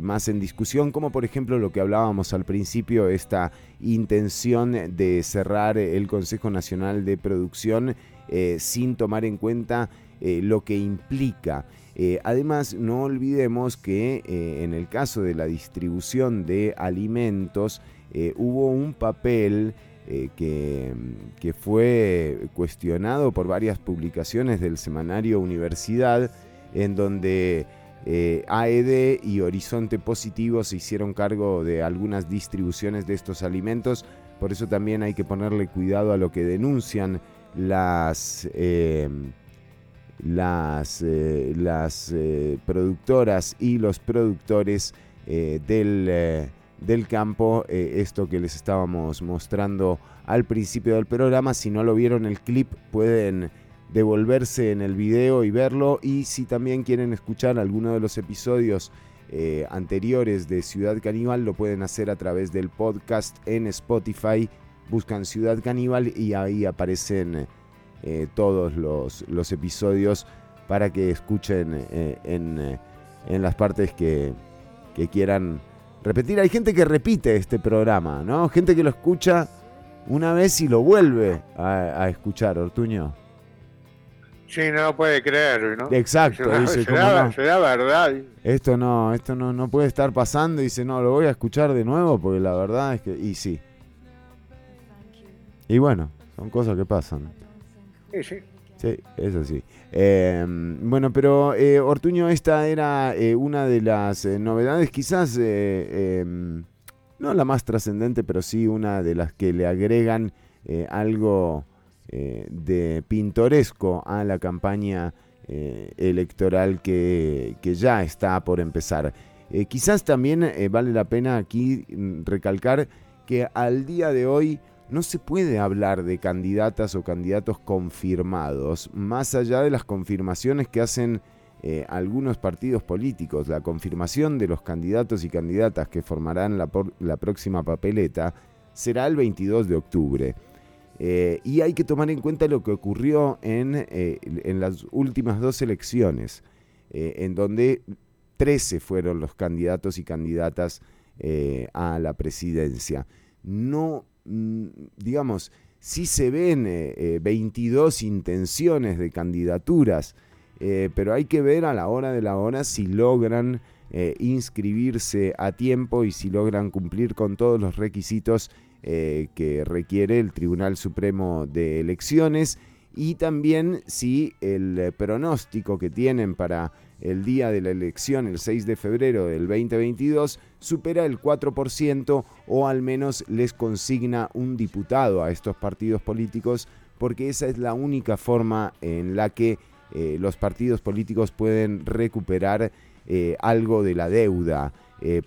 más en discusión, como por ejemplo lo que hablábamos al principio, esta intención de cerrar el Consejo Nacional de Producción eh, sin tomar en cuenta eh, lo que implica. Eh, además, no olvidemos que en el caso de la distribución de alimentos hubo un papel que, que fue cuestionado por varias publicaciones del semanario Universidad, en donde AED y Horizonte Positivo se hicieron cargo de algunas distribuciones de estos alimentos. Por eso también hay que ponerle cuidado a lo que denuncian las, eh, las, eh, las eh, productoras y los productores eh, del, del campo. esto que les estábamos mostrando al principio del programa. Si no lo vieron el clip pueden devolverse en el video y verlo. Y si también quieren escuchar alguno de los episodios anteriores de Ciudad Caníbal, lo pueden hacer a través del podcast en Spotify. Buscan Ciudad Caníbal y ahí aparecen eh, todos los, los episodios para que escuchen eh, en, en las partes que, que quieran repetir. Hay gente que repite este programa, ¿no? Gente que lo escucha una vez y lo vuelve a, a escuchar, Ortuño. Sí, no lo puede creer, ¿no? Exacto, Será, dice, [LAUGHS] ¿cómo será- no? será verdad. Esto no, esto no, no puede estar pasando. Dice, no, lo voy a escuchar de nuevo porque la verdad es que. Y sí. Y bueno, son cosas que pasan. Sí, sí. Sí, es así. Eh, bueno, pero eh, Ortuño, esta era eh, una de las eh, novedades, quizás eh, em, no la más trascendente, pero sí una de las que le agregan eh, algo eh, de pintoresco a la campaña eh, electoral que, que ya está por empezar. Quizás también eh, vale la pena aquí mm, recalcar que al día de hoy no se puede hablar de candidatas o candidatos confirmados, más allá de las confirmaciones que hacen eh, algunos partidos políticos. La confirmación de los candidatos y candidatas que formarán la, próxima papeleta será el 22 de octubre. Eh, y hay que tomar en cuenta lo que ocurrió en, eh, en las últimas dos elecciones, en donde 13 fueron los candidatos y candidatas a la presidencia. No, digamos, sí se ven eh, eh, 22 intenciones de candidaturas, eh, pero hay que ver a la hora de la hora si logran eh, inscribirse a tiempo y si logran cumplir con todos los requisitos eh, que requiere el Tribunal Supremo de Elecciones y también si el eh, pronóstico que tienen para el día de la elección, el 6 de febrero del 2022, supera el 4% o al menos les consigna un diputado a estos partidos políticos, porque esa es la única forma en la que eh, los partidos políticos pueden recuperar eh, algo de la deuda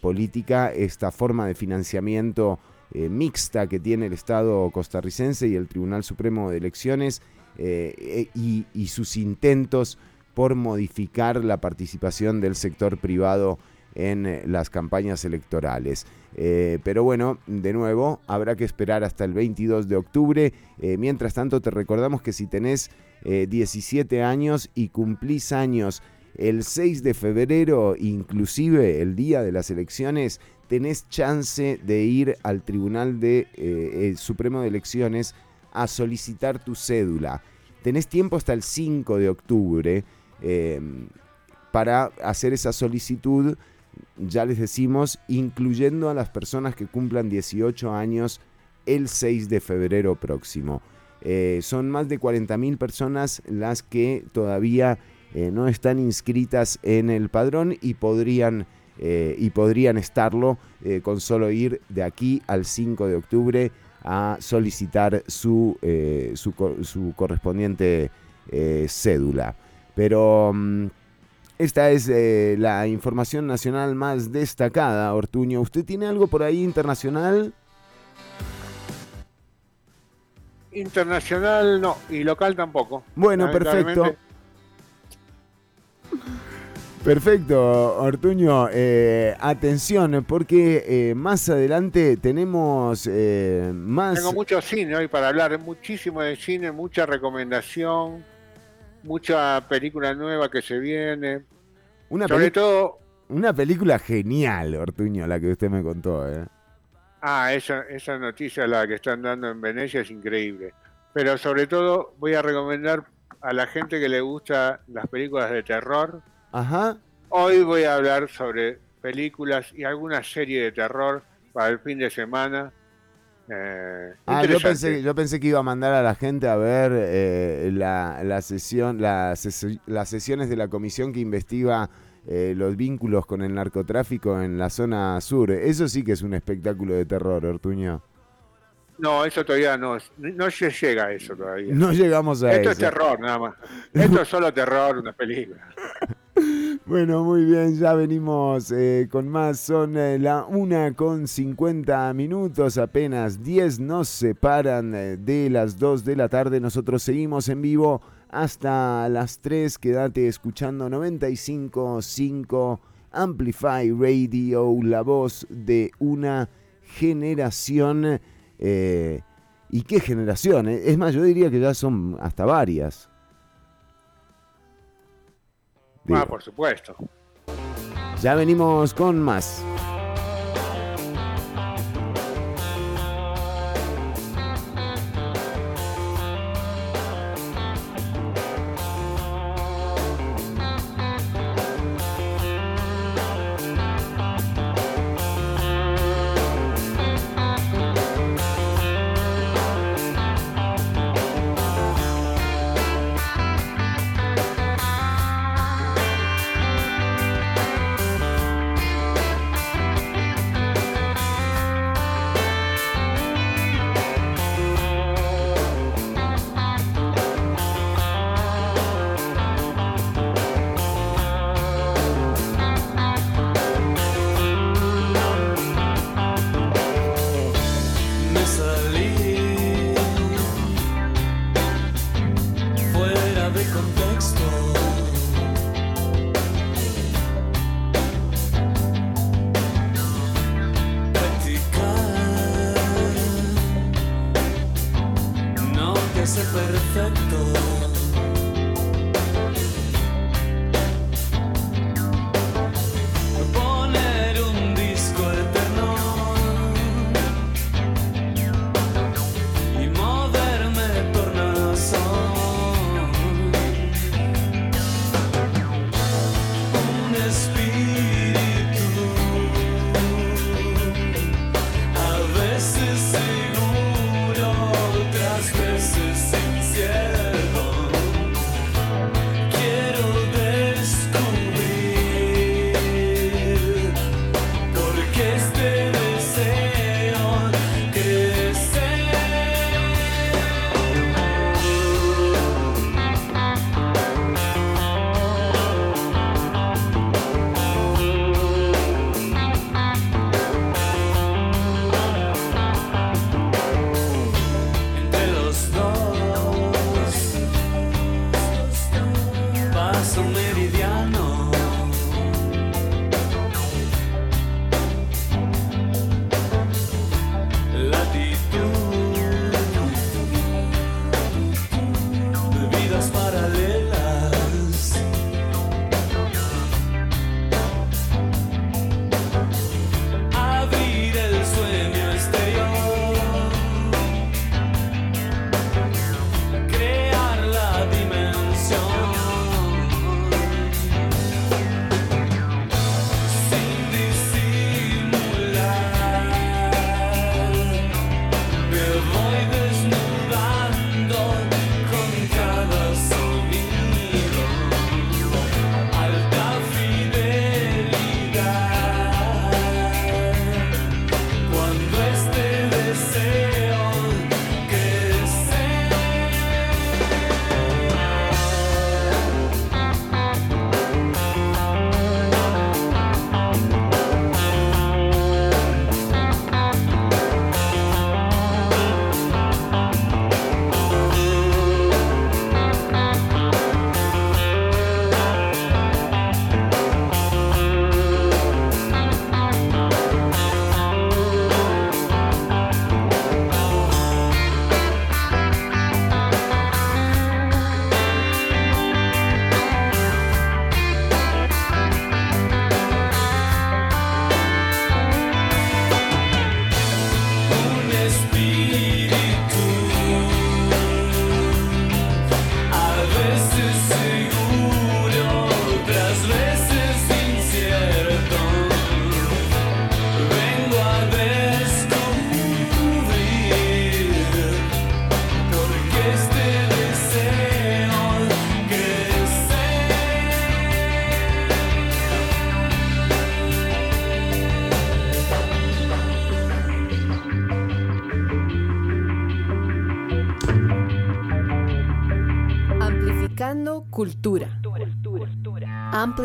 política, esta forma de financiamiento mixta que tiene el Estado costarricense y el Tribunal Supremo de Elecciones eh, eh, y, sus intentos por modificar la participación del sector privado en eh, las campañas electorales. Pero bueno, de nuevo, habrá que esperar hasta el 22 de octubre. Mientras tanto, te recordamos que si tenés eh, 17 años y cumplís años el 6 de febrero, inclusive el día de las elecciones, tenés chance de ir al Tribunal de, Supremo de Elecciones a solicitar tu cédula. Tenés tiempo hasta el 5 de octubre eh, para hacer esa solicitud, ya les decimos, incluyendo a las personas que cumplan 18 años el 6 de febrero próximo. Eh, son más de 40.000 personas las que todavía eh, no están inscritas en el padrón y podrían y podrían estarlo con solo ir de aquí al 5 de octubre a solicitar su, eh, su, su correspondiente eh, cédula. Pero mm, esta es eh, la información nacional más destacada, Ortuño. ¿Usted tiene algo por ahí internacional? Internacional no, y local tampoco. Bueno, perfecto. Perfecto, Ortuño. Eh, atención, porque eh, más adelante tenemos eh, más... Tengo mucho cine hoy para hablar, muchísimo de cine, mucha recomendación, mucha película nueva que se viene. Una, Sobre todo, una película genial, Ortuño, la que usted me contó. ¿eh? ah, esa, esa noticia la que están dando en Venecia es increíble. Pero sobre todo voy a recomendar a la gente que le gusta las películas de terror. Ajá. Hoy voy a hablar sobre películas y alguna serie de terror para el fin de semana. Eh, Ah, yo pensé, yo pensé que iba a mandar a la gente a ver eh, la, la sesión, las, ses- las sesiones de la comisión que investiga eh, los vínculos con el narcotráfico en la zona sur. Eso sí que es un espectáculo de terror, Ortuño. No, eso todavía no, no se llega a eso todavía. No llegamos a Esto eso. es terror, nada más. Esto es solo terror, una película. [LAUGHS] Bueno, muy bien, ya venimos eh, con más. Son eh, la una con 50 minutos, apenas 10 nos separan eh, de las 2 de la tarde. Nosotros seguimos en vivo hasta las 3. Quédate escuchando 95.5 Amplify Radio, la voz de una generación. ¿Y qué generación? Es más, yo diría que ya son hasta varias. Ah, por supuesto. Ya venimos con más.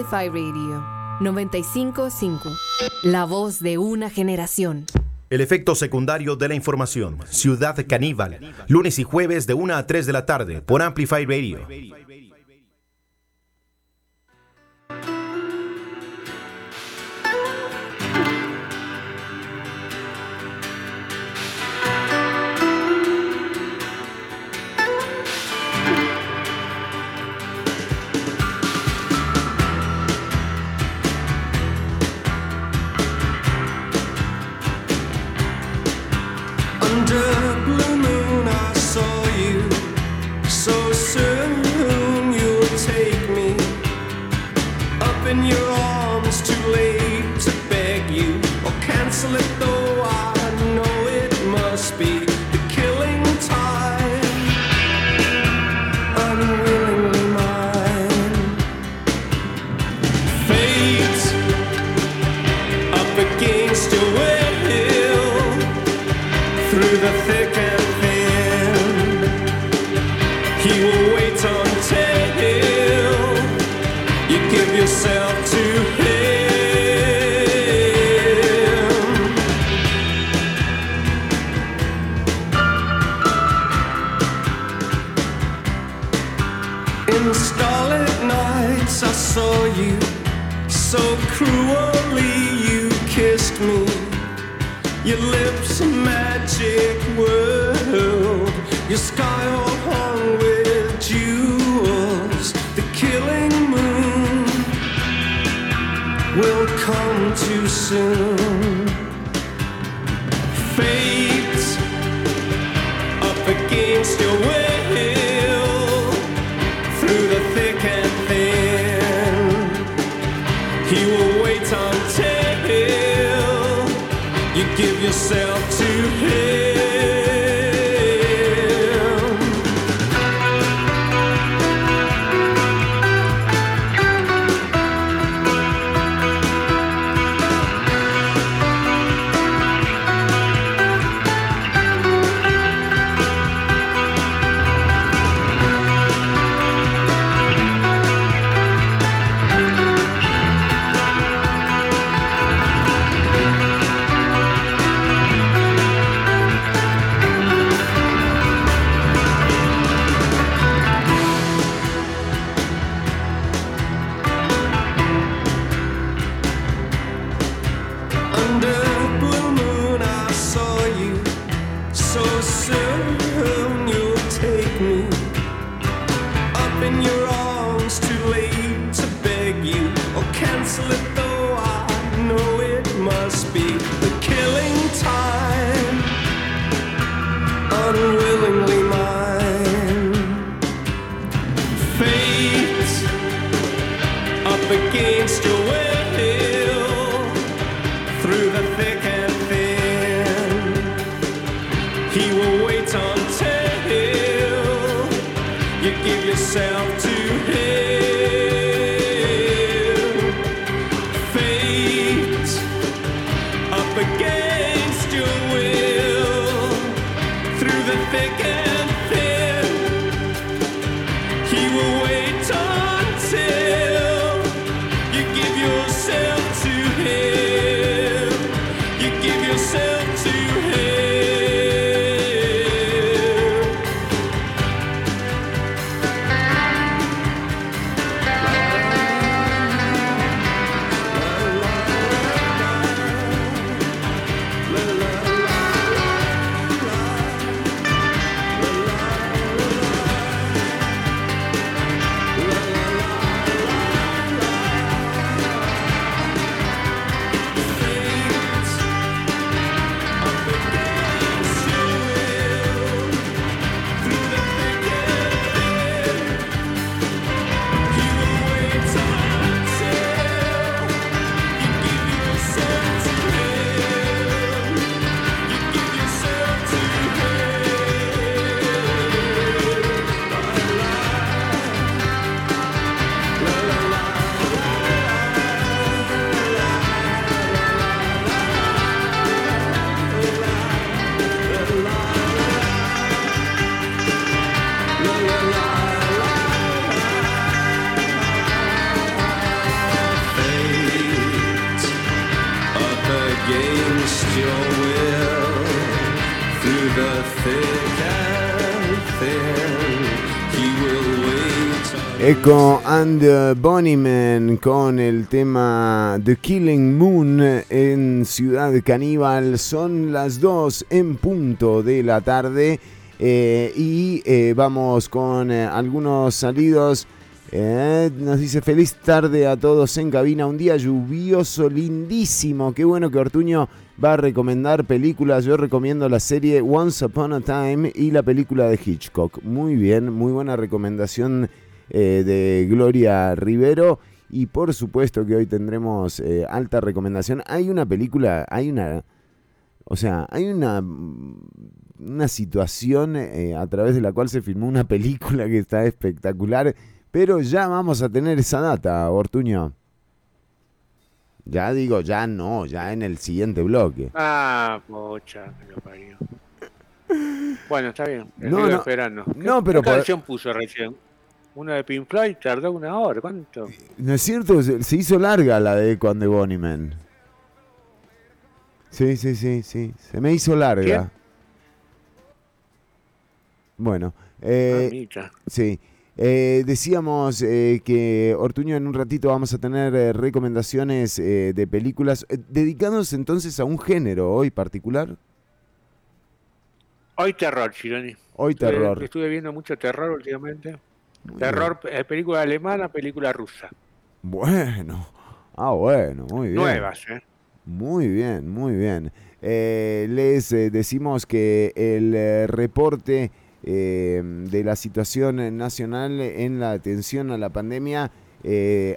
Spotify Radio 955. La voz de una generación. El efecto secundario de la información. Ciudad Caníbal. Lunes y jueves de 1 a 3 de la tarde por Amplify Radio. soon. needs to Echo and Bunnymen con el tema The Killing Moon en Ciudad Caníbal. Son las 2 en punto de la tarde eh, y eh, vamos con eh, algunos salidos. Nos dice feliz tarde a todos en cabina, un día lluvioso, lindísimo. Qué bueno que Ortuño va a recomendar películas. Yo recomiendo la serie Once Upon a Time y la película de Hitchcock. Muy bien, muy buena recomendación eh, de Gloria Rivero. Y por supuesto que hoy tendremos eh, alta recomendación. Hay una película, hay una... O sea, hay una, una situación eh, a través de la cual se filmó una [LAUGHS] película que está espectacular. Pero ya vamos a tener esa data, Ortuño. Ya digo, ya no, ya en el siguiente bloque. Ah, pocha, que lo parió. Bueno, está bien. No, esperando. No, pero ¿Qué por- canción puso recién? Una de Pink Floyd tardó una hora. ¿Cuánto? ¿No es cierto? Se, hizo larga la de Echo and the Bunnymen. Sí, sí, sí, sí. Se me hizo larga. ¿Quién? Bueno, eh, sí. Eh, decíamos eh, que Ortuño en un ratito vamos a tener eh, recomendaciones eh, de películas eh, dedicados entonces a un género hoy particular. Hoy terror, Chironi. Hoy Estuve- terror. Estuve viendo mucho terror últimamente. Muy terror, eh, película alemana, película rusa. Bueno. Ah, bueno, muy bien. Nuevas, ¿eh? Muy bien, muy bien. Eh, les eh, decimos que el eh, reporte de la situación nacional en la atención a la pandemia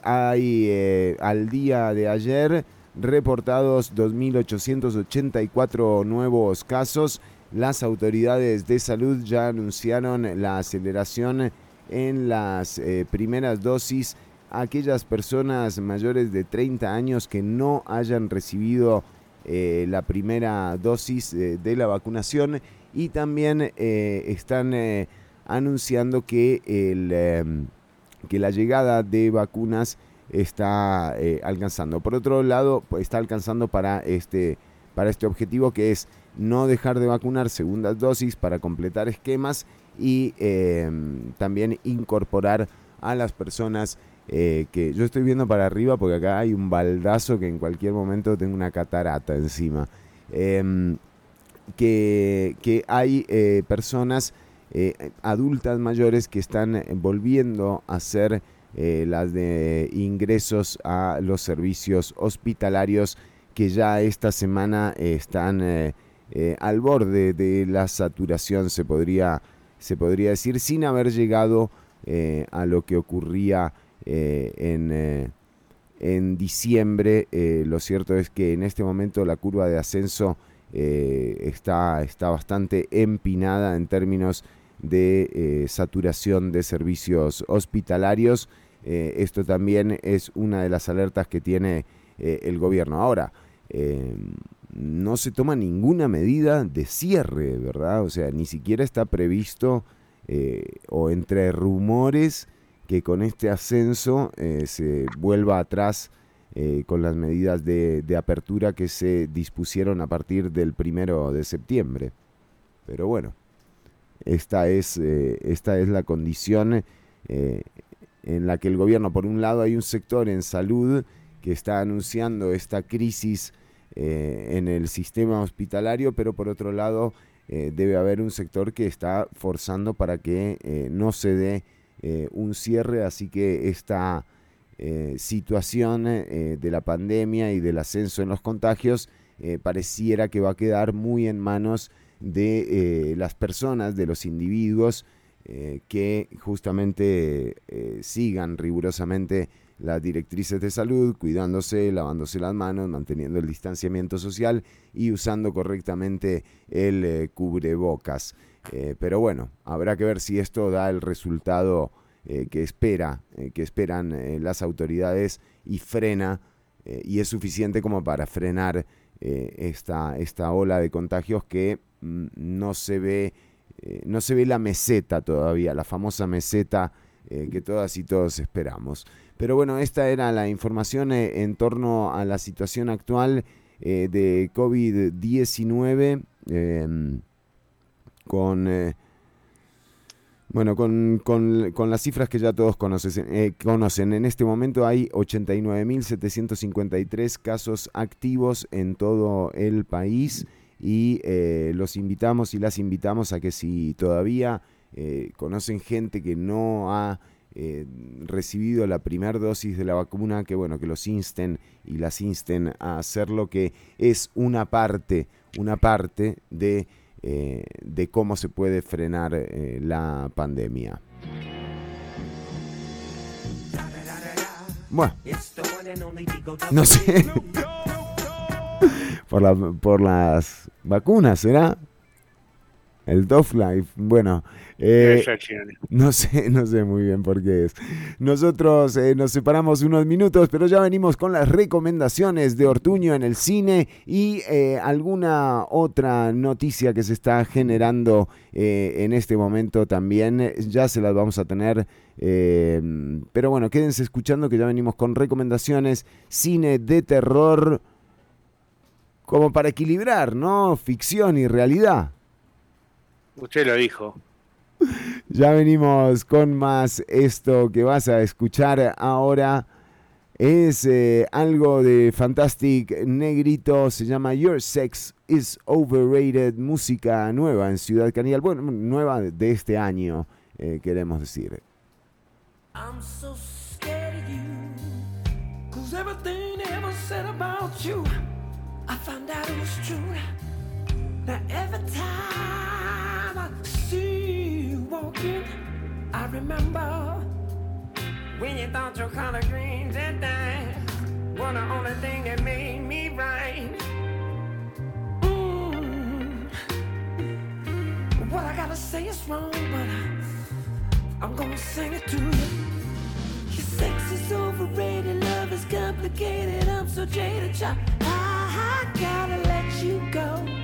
hay al día de ayer reportados 2.884 nuevos casos. Las autoridades de salud ya anunciaron la aceleración en las eh, primeras dosis aquellas personas mayores de 30 años que no hayan recibido eh, la primera dosis eh, de la vacunación y también están anunciando que, el, eh, que la llegada de vacunas está alcanzando. Por otro lado, pues, está alcanzando para este, para este objetivo que es no dejar de vacunar segundas dosis para completar esquemas y eh, también incorporar a las personas eh, que yo estoy viendo para arriba porque acá hay un baldazo que en cualquier momento tengo una catarata encima. Em, que, que hay eh, personas eh, adultas mayores que están volviendo a eh, las de ingresos a los servicios hospitalarios que ya esta semana están al borde de la saturación, se podría, se podría decir, sin haber llegado eh, a lo que ocurría eh, en, eh, en diciembre. Lo cierto es que en este momento la curva de ascenso está, está bastante empinada en términos de saturación de servicios hospitalarios. Esto también es una de las alertas que tiene el gobierno. Ahora, no se toma ninguna medida de cierre, ¿verdad? O sea, ni siquiera está previsto eh, o entre rumores que con este ascenso eh, se vuelva atrás eh, con las medidas de, de apertura que se dispusieron a partir del primero de septiembre. Pero bueno, esta es, esta es la condición en la que el gobierno, por un lado, hay un sector en salud que está anunciando esta crisis eh, en el sistema hospitalario, pero por otro lado, eh, debe haber un sector que está forzando para que eh, no se dé un cierre, así que esta situación de la pandemia y del ascenso en los contagios pareciera que va a quedar muy en manos de las personas, de los individuos que justamente sigan rigurosamente las directrices de salud, cuidándose, lavándose las manos, manteniendo el distanciamiento social y usando correctamente el eh, cubrebocas. Eh, pero bueno, habrá que ver si esto da el resultado eh, que espera, que esperan las autoridades y frena y es suficiente como para frenar esta, esta ola de contagios que mm, no se ve no se ve la meseta todavía, la famosa meseta que todas y todos esperamos. Pero bueno, esta era la información eh, en torno a la situación actual eh, de COVID-19. em, con... eh, bueno, con, con- con las cifras que ya todos conocen, conocen, en este momento hay 89.753 casos activos en todo el país y los invitamos y las invitamos a que si todavía conocen gente que no ha eh, recibido la primera dosis de la vacuna, que bueno, que los insten y las insten a hacerlo, que es una parte, una parte de, eh, de cómo se puede frenar eh, la pandemia. Bueno, no sé. [LAUGHS] por, la- por las vacunas, ¿será? El Dove Life. Bueno, eh, [LAUGHS] no sé, no sé muy bien por qué es. Nosotros eh, nos separamos unos minutos, pero ya venimos con las recomendaciones de Ortuño en el cine y eh, alguna otra noticia que se está generando en este momento también. Ya se las vamos a tener. eh, pero bueno, quédense escuchando que ya venimos con recomendaciones, cine de terror, como para equilibrar, ¿no? Ficción y realidad. Usted lo dijo. Ya venimos con más. Esto que vas a escuchar ahora es eh, algo de Fantastic Negrito. Se llama Your Sex is Overrated. Música nueva en Ciudad Caníbal. Bueno, nueva de este año, eh, queremos decir. I'm so scared of you. Cause everything ever said about you, I found out it was true. Now every time I see you walking, I remember when you thought your color green and dying. One the only thing that made me right. Mm. What I gotta say is wrong, but I'm gonna sing it to you. Your sex is overrated, love is complicated. I'm so jaded, child. I, I gotta let you go.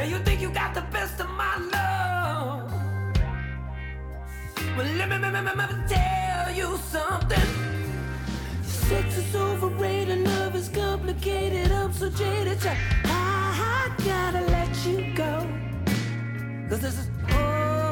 now? You think you got the best of my love. Well, let me, let me, let me tell you something. Sex is overrated, love is complicated. I'm so jaded, child. I, I gotta let you go. Cause this is all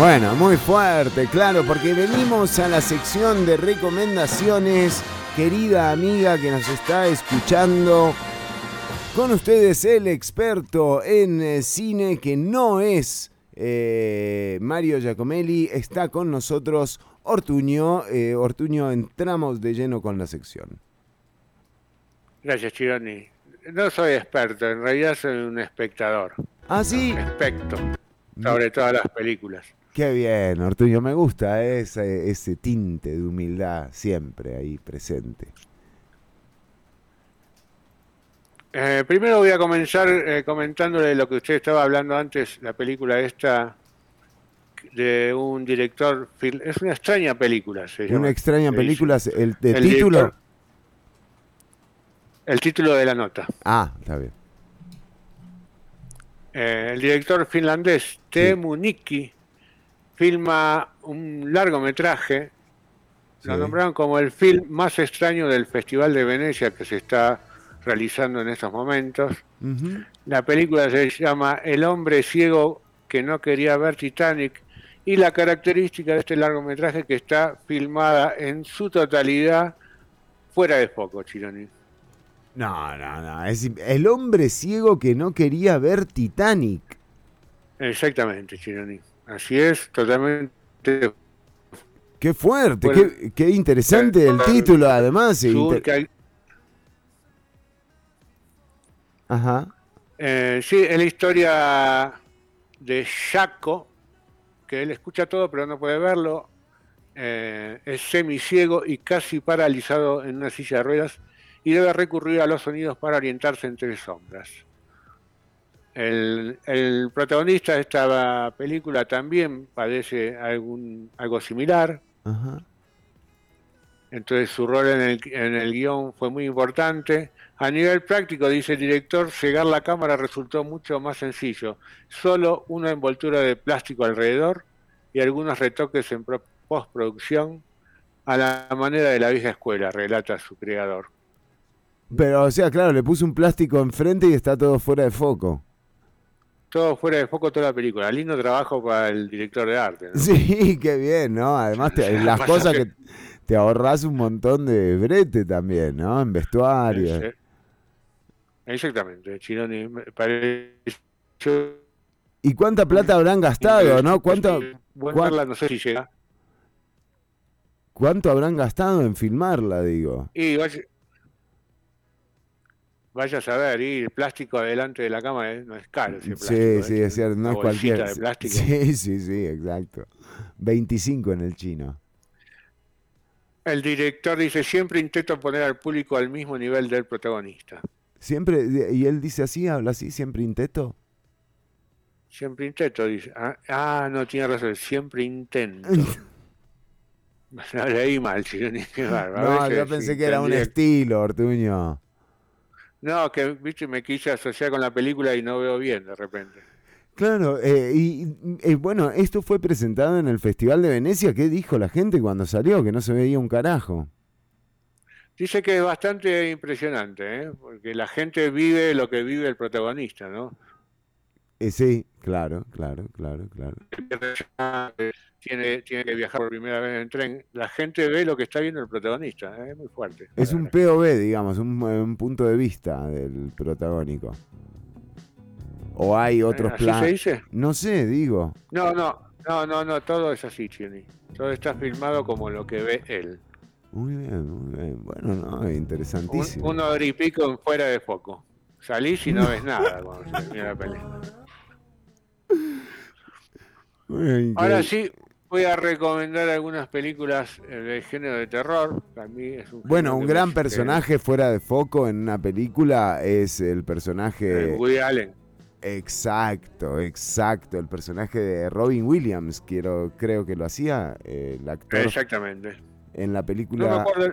Bueno, muy fuerte, claro, porque venimos a la sección de recomendaciones. Querida amiga que nos está escuchando, con ustedes el experto en eh, cine que no es eh, Mario Giacomelli, está con nosotros Ortuño. Eh, Ortuño, entramos de lleno con la sección. Gracias, Chironi. No soy experto, en realidad soy un espectador. Ah, sí. Sobre todas las películas. Qué bien, Ortuño, me gusta ese, ese tinte de humildad siempre ahí presente. Eh, primero voy a comenzar eh, comentándole lo que usted estaba hablando antes, la película esta de un director, es una extraña película. Se llama. Una extraña película, el, de El título. director- el título de la nota. Ah, está bien. Eh, el director finlandés Teemu Nikki filma un largometraje. Lo Sí. nombraron como el film más extraño del Festival de Venecia que se está realizando en estos momentos. La película se llama El hombre ciego que no quería ver Titanic y la característica de este largometraje es que está filmada en su totalidad fuera de foco, Chironi. No, no, no. Es el hombre ciego que no quería ver Titanic. Exactamente, Chironi. Así es, totalmente. Qué fuerte, Bueno, qué, qué interesante el bueno, título, además. e inter- Ajá. Eh, sí, es la historia de Jaco, que él escucha todo pero no puede verlo. Eh, es semiciego y casi paralizado en una silla de ruedas y debe recurrir a los sonidos para orientarse entre sombras. El, el protagonista de esta película también padece algún, algo similar. Ajá. Entonces su rol en el, en el guion fue muy importante. A nivel práctico, dice el director, cegar la cámara resultó mucho más sencillo. Solo una envoltura de plástico alrededor y algunos retoques en pro- postproducción a la manera de la vieja escuela, relata su creador. Pero, o sea, claro, le puse un plástico enfrente y está todo fuera de foco. Todo fuera de foco toda la película. Lindo trabajo para el director de arte. ¿no? Sí, [LAUGHS] qué bien, ¿no? Además, te- [LAUGHS] las cosas que- te ahorras un montón de brete también, ¿no? En vestuario. Exactamente, Chironi. Pareció ¿Y cuánta plata habrán gastado, no? ¿Cuánto, Buen cuán- verla, no sé si llega. ¿Cuánto habrán gastado en filmarla, digo? Y vaya, vaya a saber, y el plástico adelante de la cámara eh, no es caro. ese Sí, plástico, sí, ¿eh? es cierto, no es cualquier. de [LAUGHS] plástico. Sí, sí, sí, exacto. 25 en el chino. El director dice, siempre intento poner al público al mismo nivel del protagonista. Siempre, y él dice así, habla así, siempre intento. Siempre intento, dice. Ah, ah, no, tiene razón, siempre intento. [LAUGHS] [LAUGHS] No, leí mal, Chironi, qué bárbaro. A No, yo pensé sí, que era un estilo, Ortuño. No, que viste, me quise asociar con la película y no veo bien de repente. Claro, eh, y eh, bueno, esto fue presentado en el Festival de Venecia. ¿Qué dijo la gente cuando salió? Que no se veía un carajo. Dice que es bastante impresionante, ¿eh? porque la gente vive lo que vive el protagonista, ¿no? Eh, sí, claro, claro, claro, claro. Tiene, tiene que viajar por primera vez en tren. La gente ve lo que está viendo el protagonista, ¿eh? es muy fuerte. Es un POV, digamos, un, un punto de vista del protagónico. ¿O hay otros ¿Así se dice? No sé, digo. No, no, no, no, no, todo es así, Chini. Todo está filmado como lo que ve él. Muy bien, muy bien. Bueno, no, Un, interesantísimo. una hora y pico fuera de foco. Salís y no ves nada cuando se termina la película. Ahora sí, voy a recomendar algunas películas eh, del género de terror. que a mí es un Bueno, un gran personaje fuera de foco en una película es el personaje... Woody Allen. Exacto, exacto. El personaje de Robin Williams, quiero, creo que lo hacía, eh, el actor Exactamente. en la No me película... acuerdo,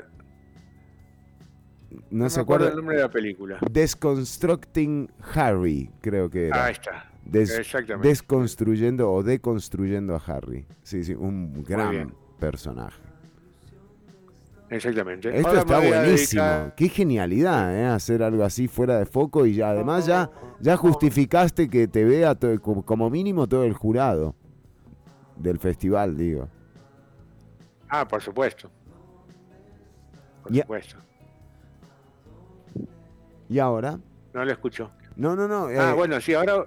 No, no me se acuerda. el nombre de la película. Desconstructing Harry, creo que era. Ahí está. Des-. Desconstruyendo o deconstruyendo a Harry. Sí, sí, un gran personaje. Exactamente. Esto Ahora está buenísimo. dedicar- Qué genialidad, ¿eh? Hacer algo así fuera de foco y ya, además ya, ya justificaste que te vea to- como mínimo todo el jurado. del festival, digo. Ah, por supuesto. Por supuesto. ¿Y ahora? No lo escucho. No, no, no. Ah, eh, bueno, sí, ahora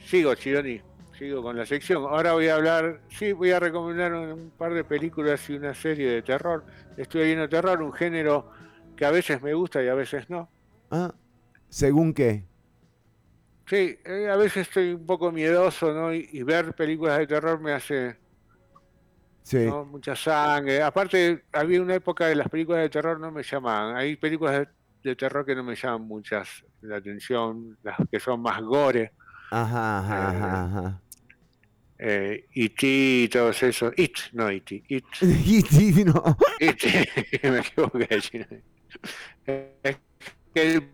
sigo, Chironi. Sigo con la sección. Ahora voy a hablar, sí, voy a recomendar un, par de películas y una serie de terror. Estoy viendo terror, un género que a veces me gusta y a veces no. ah, ¿Según qué? Sí, eh, a veces estoy un poco miedoso, ¿no? Y, y ver películas de terror me hace Sí. ¿no? mucha sangre. Aparte, había una época de las películas de terror no me llamaban. Hay películas de, de terror que no me llaman muchas la atención, las que son más gore. Ajá, ajá, ajá, ajá. Eh, E.T. y todos esos. It, no E.T. It. [LAUGHS] Y [LAUGHS] sí, no. It. me equivoqué. Eh, que-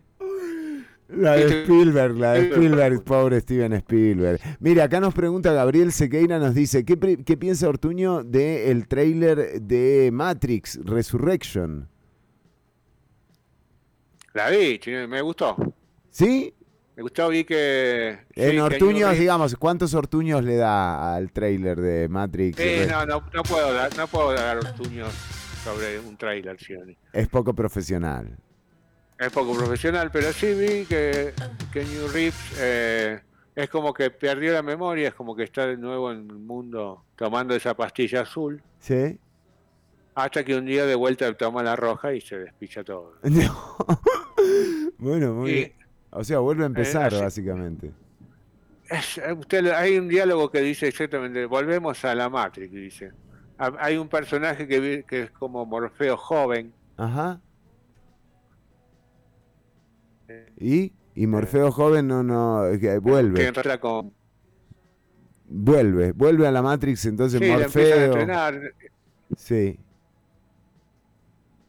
La de Spielberg, la de Spielberg, pobre Steven Spielberg. Mira, acá nos pregunta Gabriel Sequeira, nos dice, ¿qué, qué piensa Ortuño del tráiler de Matrix Resurrection? la vi, me gustó. ¿Sí? Me gustó, vi que. En Ortuños, digamos, ¿cuántos Ortuños le da al tráiler de Matrix? Sí, Re- no, no, no puedo dar, no puedo dar ortuños sobre un trailer, Chironi. Es poco profesional. Es poco profesional, pero sí vi que, que New Reeves eh, es como que perdió la memoria, es como que está de nuevo en el mundo tomando esa pastilla azul, ¿Sí? hasta que un día de vuelta toma la roja y se despicha todo. [LAUGHS] Bueno, muy Y- bien. O sea, vuelve a empezar, así- básicamente. Es- eh, usted, hay un diálogo que dice exactamente, volvemos a la Matrix, dice. Ha- Hay un personaje que, es como Morfeo joven, Ajá. ¿Y? Y Morfeo joven no, no, que que vuelve, entra con... vuelve, vuelve a la Matrix, entonces Sí, a Morfeo. entrenar, Sí.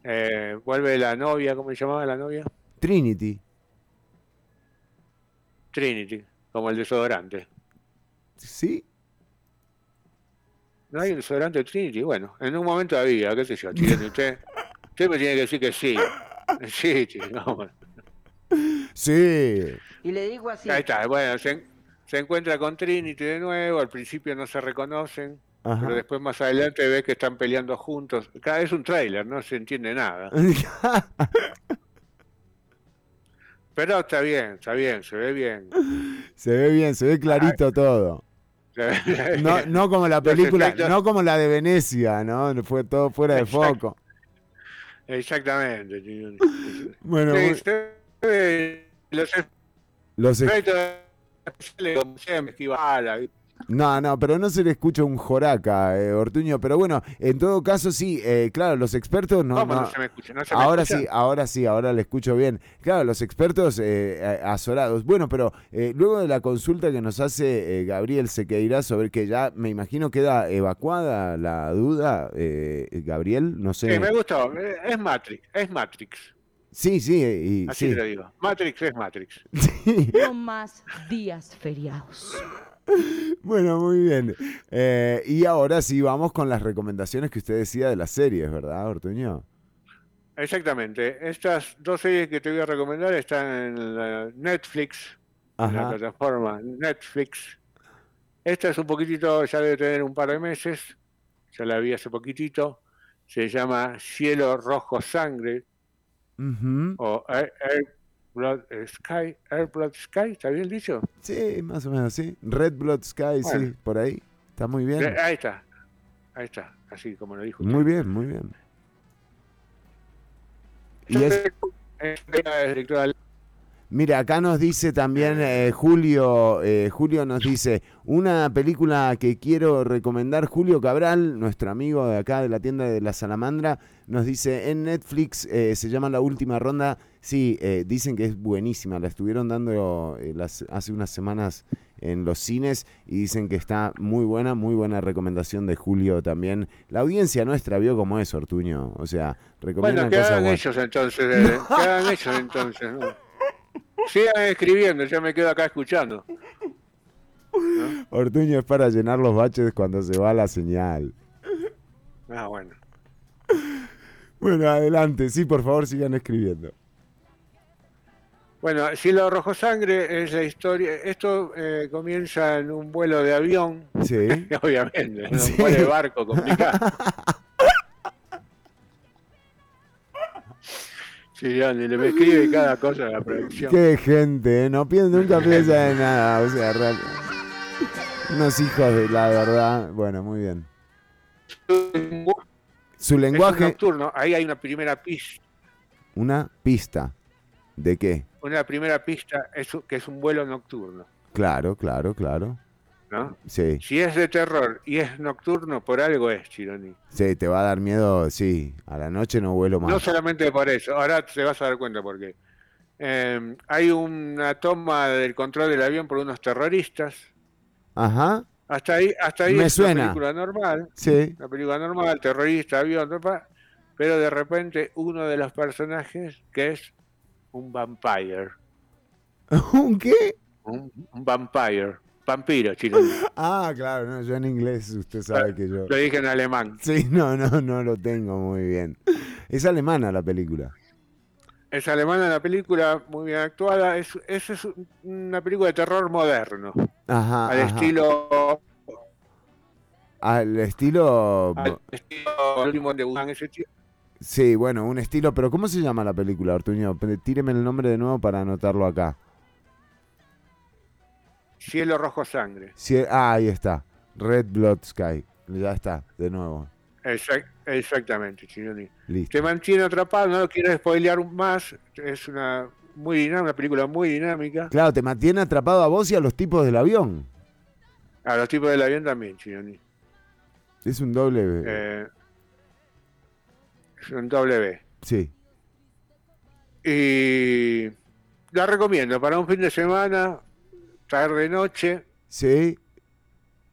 eh, vuelve la novia, ¿cómo se llamaba la novia? Trinity. Trinity, como el desodorante. ¿Sí? ¿No hay un desodorante Trinity? Bueno, en un momento había, qué sé yo, chileno, usted, usted me tiene que decir que sí. [LAUGHS] Sí. Sí. Y le digo así, Ahí está, bueno, se, se encuentra con Trinity de nuevo, al principio no se reconocen, Ajá. pero después más adelante ve que están peleando juntos. Cada vez un tráiler, no se entiende nada. [LAUGHS] Pero está bien, está bien, se ve bien. [LAUGHS] se ve bien, se ve clarito todo. Se ve No, no como la Los película, efectos- no como la de Venecia, ¿no? Fue todo fuera de foco. Exactamente. Bueno, Sí, muy- se ve los los e- efectos especiales, como siempre, esquiva bala, No, no, pero no se le escucha un joraca, eh, Ortuño. Pero bueno, en todo caso sí, eh, claro, los expertos no... ¿Cómo no, no- se me escucha? ¿No se me ahora escucha? sí, ahora sí, ahora le escucho bien. Claro, los expertos eh, azorados. Bueno, pero eh, luego de la consulta que nos hace eh, Gabriel Sequeira sobre que ya me imagino queda evacuada la duda, eh, Gabriel, no sé. Sí, me gustó. Es Matrix, es Matrix. Sí, sí, y, Así sí. te lo digo. Matrix es Matrix. [LAUGHS] No más días feriados. [LAUGHS] Bueno, muy bien. Eh, y ahora sí vamos con las recomendaciones que usted decía de las series, ¿verdad, Ortuño? Exactamente. Estas dos series que te voy a recomendar están en la Netflix, en la Ajá. plataforma Netflix. Esta es un poquitito, ya debe tener un par de meses, ya la vi hace poquitito. Se llama Cielo Rojo Sangre o Air, Air Blood Sky. Air Blood Sky, ¿está bien dicho? Sí, más o menos, sí. Red Blood Sky, sí, por ahí. Está muy bien. Eh, Ahí está, ahí está, así como lo dijo. Muy bien, muy bien. Y es, mira, acá nos dice también eh, Julio, eh, Julio nos dice, una película que quiero recomendar, Julio Cabral, nuestro amigo de acá de la tienda de la Salamandra, nos dice, en Netflix eh, se llama La Última Ronda, sí, eh, dicen que es buenísima, la estuvieron dando eh, las, hace unas semanas en los cines y dicen que está muy buena, muy buena recomendación de Julio también. La audiencia nuestra vio como es, Ortuño, o sea, recomiendan Bueno, que hagan buenas. ellos entonces, eh, [LAUGHS] que hagan ellos entonces. ¿no? Sigan escribiendo, yo me quedo acá escuchando. Ortuño es para llenar los baches cuando se va la señal. Ah, bueno. Bueno, adelante, sí, por favor sigan escribiendo. Bueno, Cielo Rojo Sangre es la historia. Esto eh, comienza en un vuelo de avión, Sí. [LAUGHS] obviamente, en Sí. un vuelo de barco complicado. [LAUGHS] Sí, Johnny, le me escribe cada cosa a la producción. Qué gente, ¿eh? no piensa, nunca piensa en nada, o sea, real- unos hijos de la verdad. Bueno, muy bien. Su Es lenguaje, nocturno, ahí hay una primera pista. una pista. ¿De qué? Una primera pista es que es un vuelo nocturno, Claro, claro, claro. ¿no? Sí, Si es de terror y es nocturno, por algo es, Chironi. sí, te va a dar miedo, sí. A la noche no vuelo más. No solamente por eso, ahora te vas a dar cuenta por qué. Eh, hay una toma del control del avión por unos terroristas. Ajá, Hasta ahí, hasta ahí Me es suena. una película normal. sí. Una película normal, terrorista, avión, pero de repente uno de los personajes que es un vampire. [LAUGHS] ¿Un qué? Un, un vampire. Vampiro, Chironi. [LAUGHS] Ah, claro, no, yo en inglés, usted sabe que yo... Lo dije en alemán. Sí, no, no, no lo tengo muy bien. Es alemana la película. Es alemana la película, muy bien actuada. Es, es, es una película de terror moderno. Ajá. al ajá. estilo. Al estilo... Al estilo el último de Wuhan, ese tío. Sí, bueno, un estilo, pero ¿cómo se llama la película, Ortuño? Tíreme el nombre de nuevo para anotarlo acá. Cielo Rojo Sangre. Ah, ahí está. Red Blood Sky. Ya está, de nuevo. Exact- exactamente, Chironi. Listo. Te mantiene atrapado, no lo quiero spoilear más. Es una muy dinámica, una película muy dinámica. Claro, te mantiene atrapado a vos y a los tipos del avión. A los tipos del avión también, Chironi. Es un doble... Eh, es un W. Sí. Y la recomiendo para un fin de semana, tarde noche, Sí.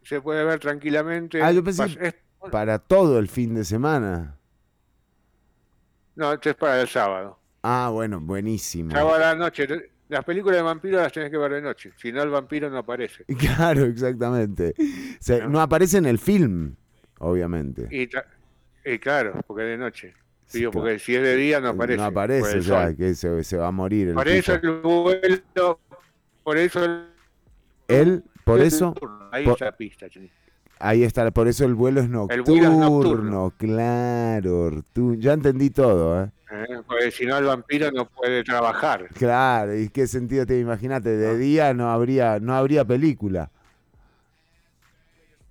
se puede ver tranquilamente. Ah, yo pensé es- para todo el fin de semana. no, esto es para el sábado. Ah, bueno, buenísimo. Sábado a la noche. Las películas de vampiros las tenés que ver de noche. Si no, el vampiro no aparece. [LAUGHS] Claro, exactamente. Se- no aparece en el film, obviamente. Y, y claro, porque de noche. Sí, Digo, claro. porque si es de día no aparece. No aparece, el o sea, sol. que se, se va a morir el Por eso el vuelo. Por eso el. Él, por eso, Ahí por- está la pista, ahí está, por eso el vuelo es nocturno. vuelo es nocturno. Claro, ya entendí todo, ¿eh? ¿eh? Porque si no, el vampiro no puede trabajar. Claro, ¿y qué sentido tiene? Imagínate, de día no habría, no habría película.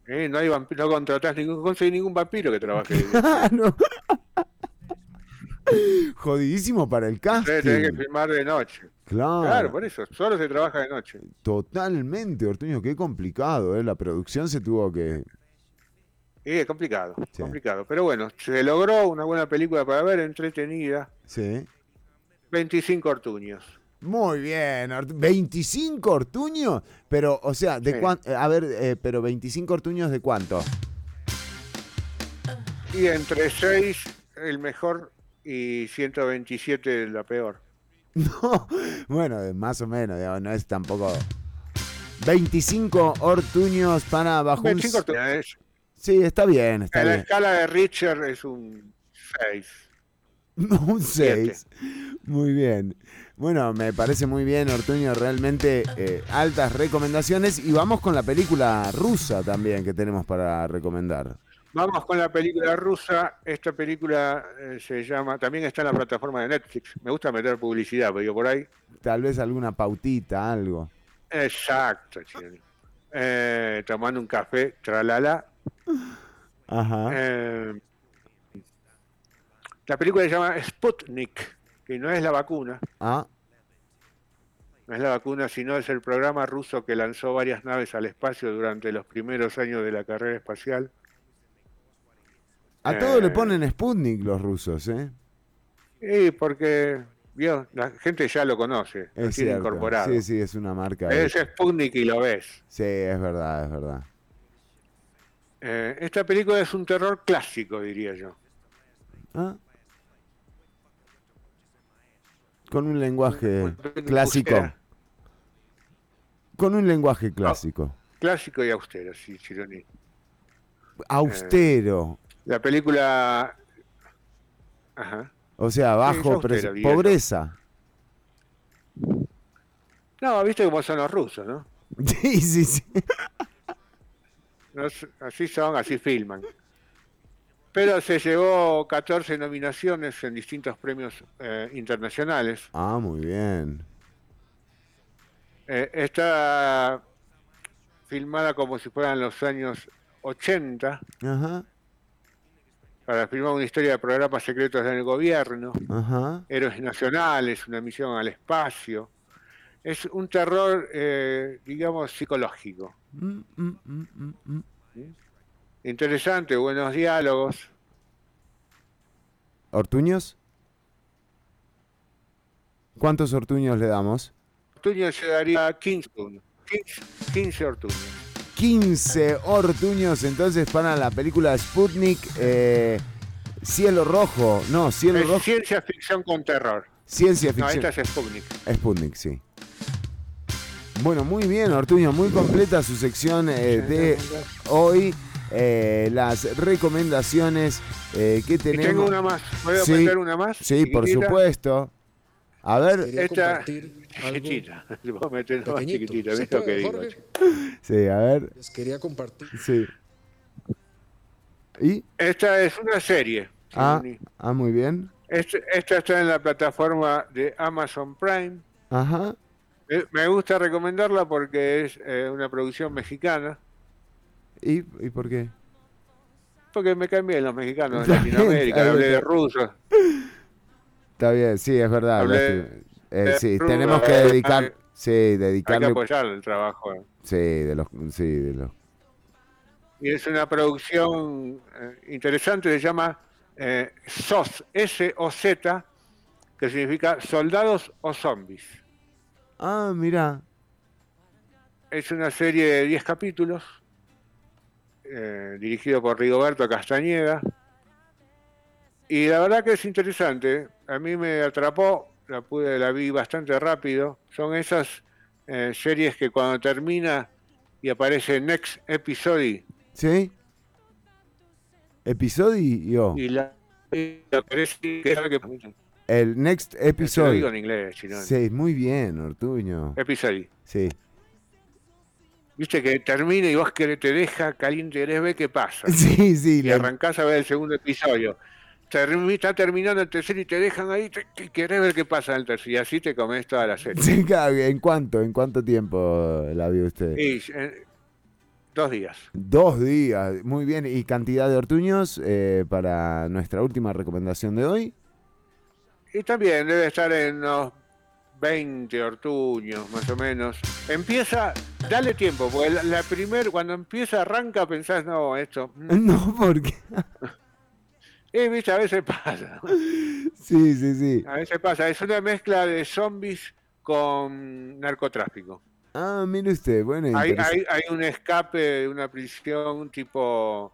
¿eh? No hay vampiro, no contratás ningún, no conseguís ningún vampiro que trabaje. [LAUGHS] día. Claro. Jodidísimo para el Ustedes tenés que casting. filmar de noche. Claro, Claro, por eso, solo se trabaja de noche. totalmente, Ortuño, qué complicado, ¿eh? La producción se tuvo que... Y es complicado, Sí. complicado. Pero bueno, se logró una buena película para ver, entretenida. Sí. 25 ortuños. Muy bien, Ortu- 25 ortuños, pero, o sea, ¿de Sí. cuánto? A ver, eh, pero 25 ortuños de cuánto? Y entre 6 el mejor y 127 la peor. [LAUGHS] No, bueno, más o menos, digamos, no es tampoco... 25 ortuños para bajo un... 25 ortuños. Sí, está bien, está en la bien. escala de Richard es un 6. [LAUGHS] un 6. Muy bien. Bueno, me parece muy bien, Ortuño, realmente eh, altas recomendaciones. Y vamos con la película rusa también que tenemos para recomendar. Vamos con la película rusa. Esta película eh, se llama, también está en la plataforma de Netflix. Me gusta meter publicidad, pero digo por ahí. Tal vez alguna pautita, algo. Exacto. Eh, tomando un café, tralala. Ajá. Eh, la película se llama Sputnik, que no es la vacuna, Ah, no es la vacuna, sino es el programa ruso que lanzó varias naves al espacio durante los primeros años de la carrera espacial. A todo le Eh. ponen Sputnik los rusos, ¿eh? Y porque, la gente ya lo conoce, lo Es tiene cierto. incorporado. Sí, sí, es una marca. Es. Sputnik y lo ves. Sí, es verdad, es verdad. Eh, esta película es un terror clásico, diría yo. Ah. Con un lenguaje clásico. austera. Con un lenguaje clásico. Clásico y austero, sí, Chironi. Austero. La película... Ajá. O sea, bajo. Pobreza. No, viste cómo son los rusos, ¿no? [LAUGHS] Sí, sí, sí. Así son, así filman. Pero se llevó 14 nominaciones en distintos premios eh, internacionales. Ah, muy bien. Eh, está filmada como si fueran los años 80 Ajá, para filmar una historia de programas secretos del gobierno, ajá. héroes nacionales, una misión al espacio. Es un terror, eh, digamos, psicológico. Mm, mm, mm. Interesante, buenos diálogos. ¿Ortuños? ¿Cuántos ortuños le damos? Ortuño se daría 15, 15, 15 Ortuños. 15 ortuños entonces para la película Sputnik. eh, Cielo Rojo. No, Cielo Es Rojo. ciencia ficción con terror. Ciencia No, ficción. esta es Sputnik. Sputnik, sí. Bueno, muy bien, Ortuño, muy completa su sección eh, de hoy. eh, las recomendaciones eh, que Y tenemos. tengo una más. ¿Puedo Sí. meter una más? Sí, por supuesto. A ver, Esta [LAUGHS] chiquitita. [LAUGHS] Meter una más chiquitita. ¿Se ¿Ves lo que digo? [LAUGHS] Sí, a ver, Les quería compartir. sí. ¿Y? Esta es una serie. Ah, ah, muy bien. Este- esta está en la plataforma de Amazon Prime. Ajá. Eh, Me gusta recomendarla porque es eh, una producción mexicana. ¿Y, ¿Y por qué? Porque me caen bien los mexicanos de Latinoamérica. Hablé de rusos. Está bien, sí, es verdad. Hablé eh, sí, tenemos que dedicar, hay- sí, Hay que dedicarle, apoyar el trabajo. sí, de los, sí, de los, Y es una producción eh, interesante, se llama eh, SOS, S-O-Z, que significa soldados o zombies. ah, mira, Es una serie de 10 capítulos, eh, dirigido por Rigoberto Castañeda. Y la verdad que es interesante. A mí me atrapó, la pude, la vi bastante rápido. Son esas eh, series que cuando termina y aparece Next Episode ¿sí? Episodio, y la y aparece que el next Te lo digo en inglés, si no. Sí, muy bien, Ortuño. Episodio. Sí. Viste que termina y vos que te deja caliente, querés ver qué pasa. [LAUGHS] Sí, sí, Y le- arrancás a ver el segundo episodio. Termi- está terminando el tercero y te dejan ahí, te- te- querés ver qué pasa en el tercero. Y así te comes toda la serie. Sí, claro, ¿En cuánto? ¿En cuánto tiempo la vio usted? Y, eh, dos días. Dos días, muy bien. ¿Y cantidad de ortuños eh, para nuestra última recomendación de hoy? Y también debe estar en unos 20 ortuños, más o menos. Empieza, dale tiempo, porque la, la primer, cuando empieza, arranca, pensás, no, esto. mm". [LAUGHS] No, porque... [LAUGHS] Y viste, a veces pasa. Sí, sí, sí. A veces pasa. Es una mezcla de zombies con narcotráfico. Ah, mire usted, bueno, Hay, hay, hay un escape de una prisión tipo.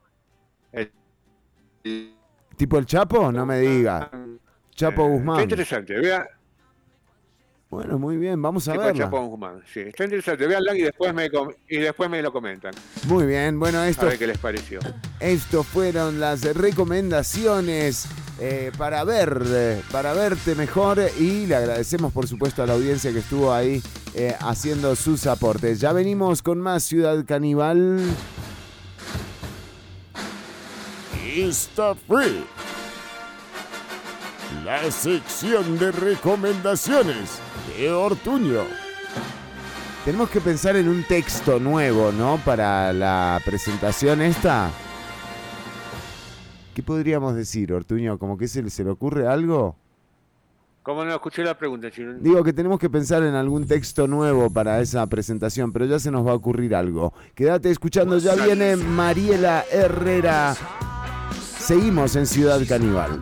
el- ¿Tipo el Chapo? No me diga. Chapo eh, Guzmán. interesante. Vea, Bueno, muy bien, vamos a Guzmán. Sí, está interesante. Veanla y después me com- y después me lo comentan. Muy bien, bueno, A esto, ver qué les pareció. esto fueron las recomendaciones eh, para ver, eh, para verte mejor y le agradecemos por supuesto a la audiencia que estuvo ahí eh, haciendo sus aportes. Ya venimos con más Ciudad Caníbal. Está free. La sección de recomendaciones de Ortuño. Tenemos que pensar en un texto nuevo, ¿no? Para la presentación esta. ¿Qué podríamos decir, Ortuño? ¿Como que se, se le ocurre algo? ¿Cómo no escuché la pregunta, Chino? Digo que tenemos que pensar en algún texto nuevo para esa presentación, pero ya se nos va a ocurrir algo. Quédate escuchando, ya viene Mariela Herrera. Seguimos en Ciudad Caníbal.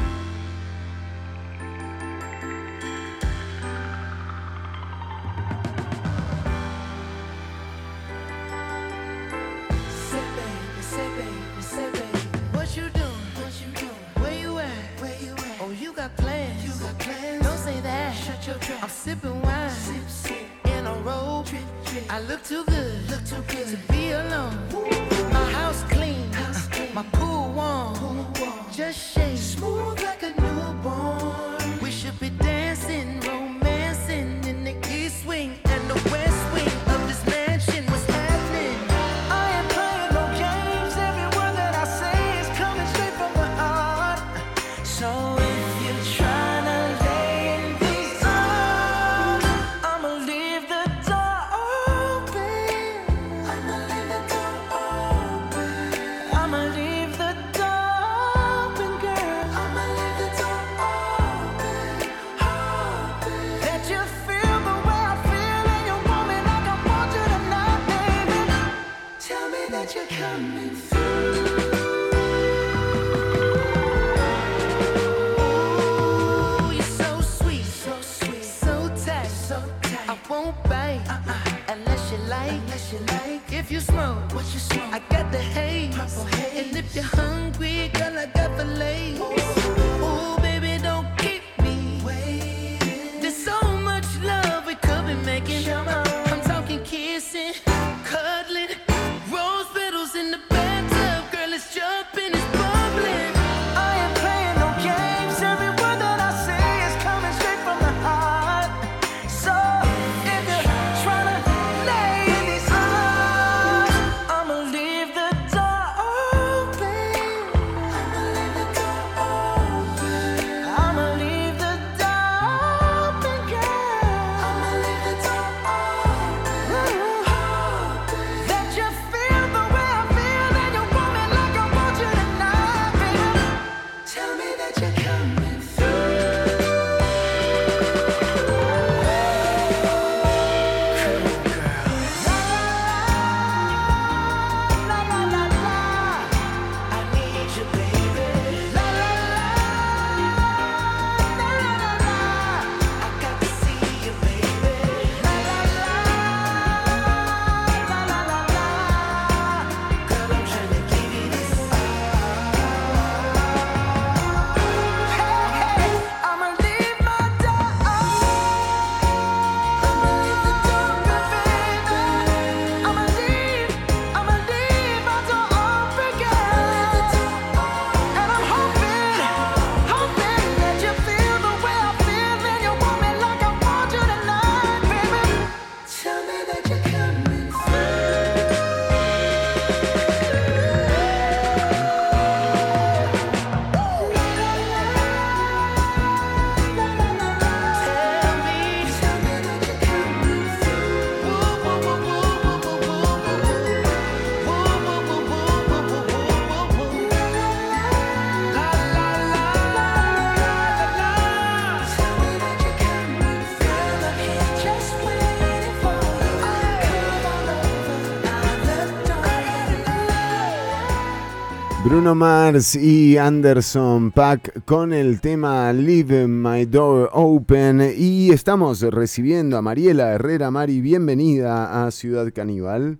Bruno Mars y Anderson Pack con el tema Leave My Door Open y estamos recibiendo a Mariela Herrera. Mari, bienvenida a Ciudad Caníbal.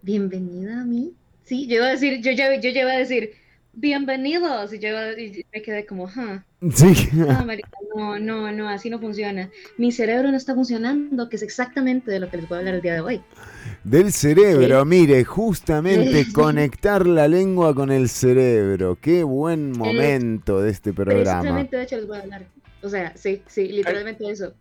Bienvenida a mí. Sí, yo iba a decir, yo ya, yo ya iba a decir, bienvenidos. Y yo y me quedé como, "Huh". Sí. No, marica, no, no, no, así no funciona. Mi cerebro no está funcionando, que es exactamente de lo que les voy a hablar el día de hoy. Del cerebro, Sí. mire, justamente Sí. conectar la lengua con el cerebro. Qué buen momento de este programa. Precisamente, de hecho, les voy a hablar. O sea, sí, sí, literalmente eso.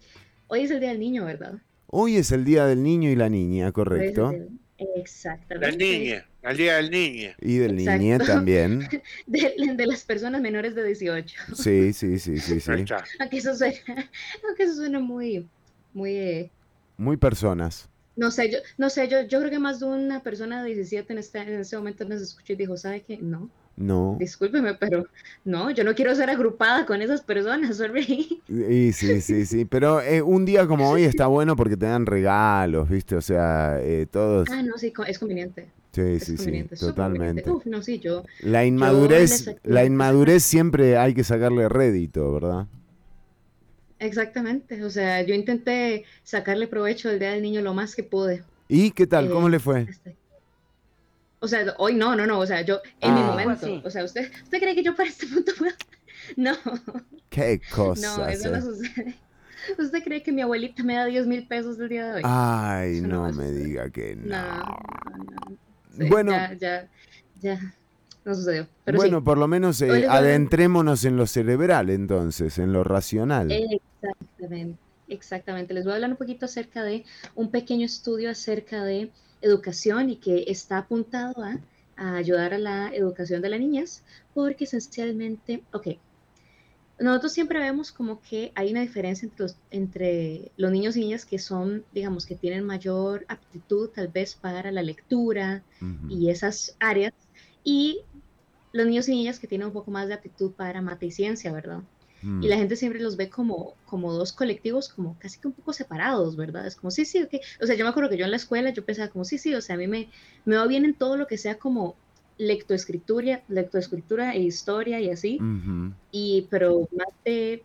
Hoy es el Día del Niño, ¿verdad? Hoy es el Día del Niño y la Niña, correcto. Hoy es el día- Exactamente. La niña, el día del niño. Y del Exacto. niñe [LAUGHS] también. De, de las personas menores de 18. Sí, sí, sí, sí, sí. Aunque eso suena, aunque eso suena muy, muy, eh, Muy personas. no sé, yo, no sé, yo, yo creo que más de una persona de 17 en este, en este momento nos escuchó y dijo, ¿sabe qué? No, No. discúlpeme, pero no, yo no quiero ser agrupada con esas personas, [LAUGHS] sorry. Y sí, sí, sí. Pero eh, un día como hoy está bueno porque te dan regalos, ¿viste? O sea, eh, todos. Ah, no, sí, es conveniente. Sí, Es sí, sí, conveniente, totalmente. Uf, no, sí, yo. La inmadurez, la inmadurez siempre hay que sacarle rédito, ¿verdad? Exactamente, o sea, yo intenté sacarle provecho al Día del Niño lo más que pude. ¿Y qué tal? Eh, ¿Cómo le fue? O sea, hoy no, no, no, o sea, yo en mi Ah. momento, o sea, ¿usted, ¿usted cree que yo para este punto puedo? [LAUGHS] No, Qué no, cosas. eso no sucede. ¿Usted cree que mi abuelita me da 10 mil pesos el día de hoy? Ay, Eso no me diga que no. No, no, no. Sí, Bueno. Ya, ya, ya, no sucedió. Pero bueno, sí. por lo menos eh, a adentrémonos en lo cerebral entonces, en lo racional. Exactamente, exactamente. Les voy a hablar un poquito acerca de un pequeño estudio acerca de educación y que está apuntado a, a ayudar a la educación de las niñas, porque esencialmente, ok, nosotros siempre vemos como que hay una diferencia entre los, entre los niños y niñas que son, digamos, que tienen mayor aptitud tal vez para la lectura y esas áreas, y los niños y niñas que tienen un poco más de aptitud para mate y ciencia, ¿verdad? Mm. Y la gente siempre los ve como, como dos colectivos, como casi que un poco separados, ¿verdad? Es como, sí, sí, ok. O sea, yo me acuerdo que yo en la escuela yo pensaba como, sí, sí, o sea, a mí me, me va bien en todo lo que sea como lectoescritura, lectoescritura e historia y así, y, pero mate,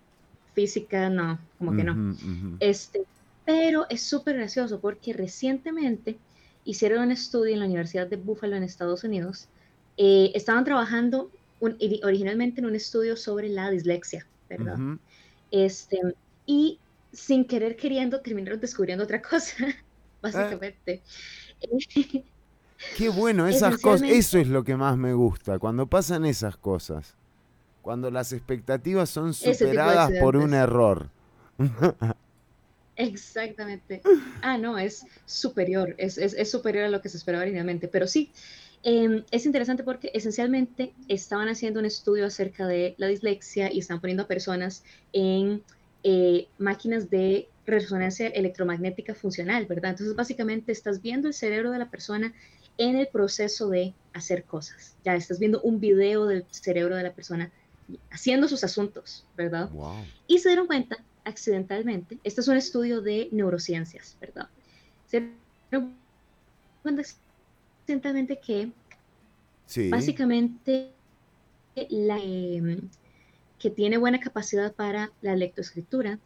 física, no, como que no. Este, pero es súper gracioso porque recientemente hicieron un estudio en la Universidad de Buffalo en Estados Unidos. Eh, estaban trabajando un- originalmente en un estudio sobre la dislexia, ¿verdad? Este, y sin querer queriendo terminaron descubriendo otra cosa, [LAUGHS] básicamente. Qué bueno, esas cosas, eso es lo que más me gusta, cuando pasan esas cosas, cuando las expectativas son superadas por un error. Exactamente. Ah, no, es superior, es, es, es superior a lo que se esperaba originalmente. Pero sí, eh, es interesante porque esencialmente estaban haciendo un estudio acerca de la dislexia y están poniendo a personas en eh, máquinas de resonancia electromagnética funcional, ¿verdad? Entonces, básicamente estás viendo el cerebro de la persona en el proceso de hacer cosas. Ya estás viendo un video del cerebro de la persona haciendo sus asuntos, ¿verdad? Y se dieron cuenta accidentalmente, este es un estudio de neurociencias, ¿verdad? Se dieron cuenta accidentalmente que Sí. básicamente la eh, que tiene buena capacidad para la lectoescritura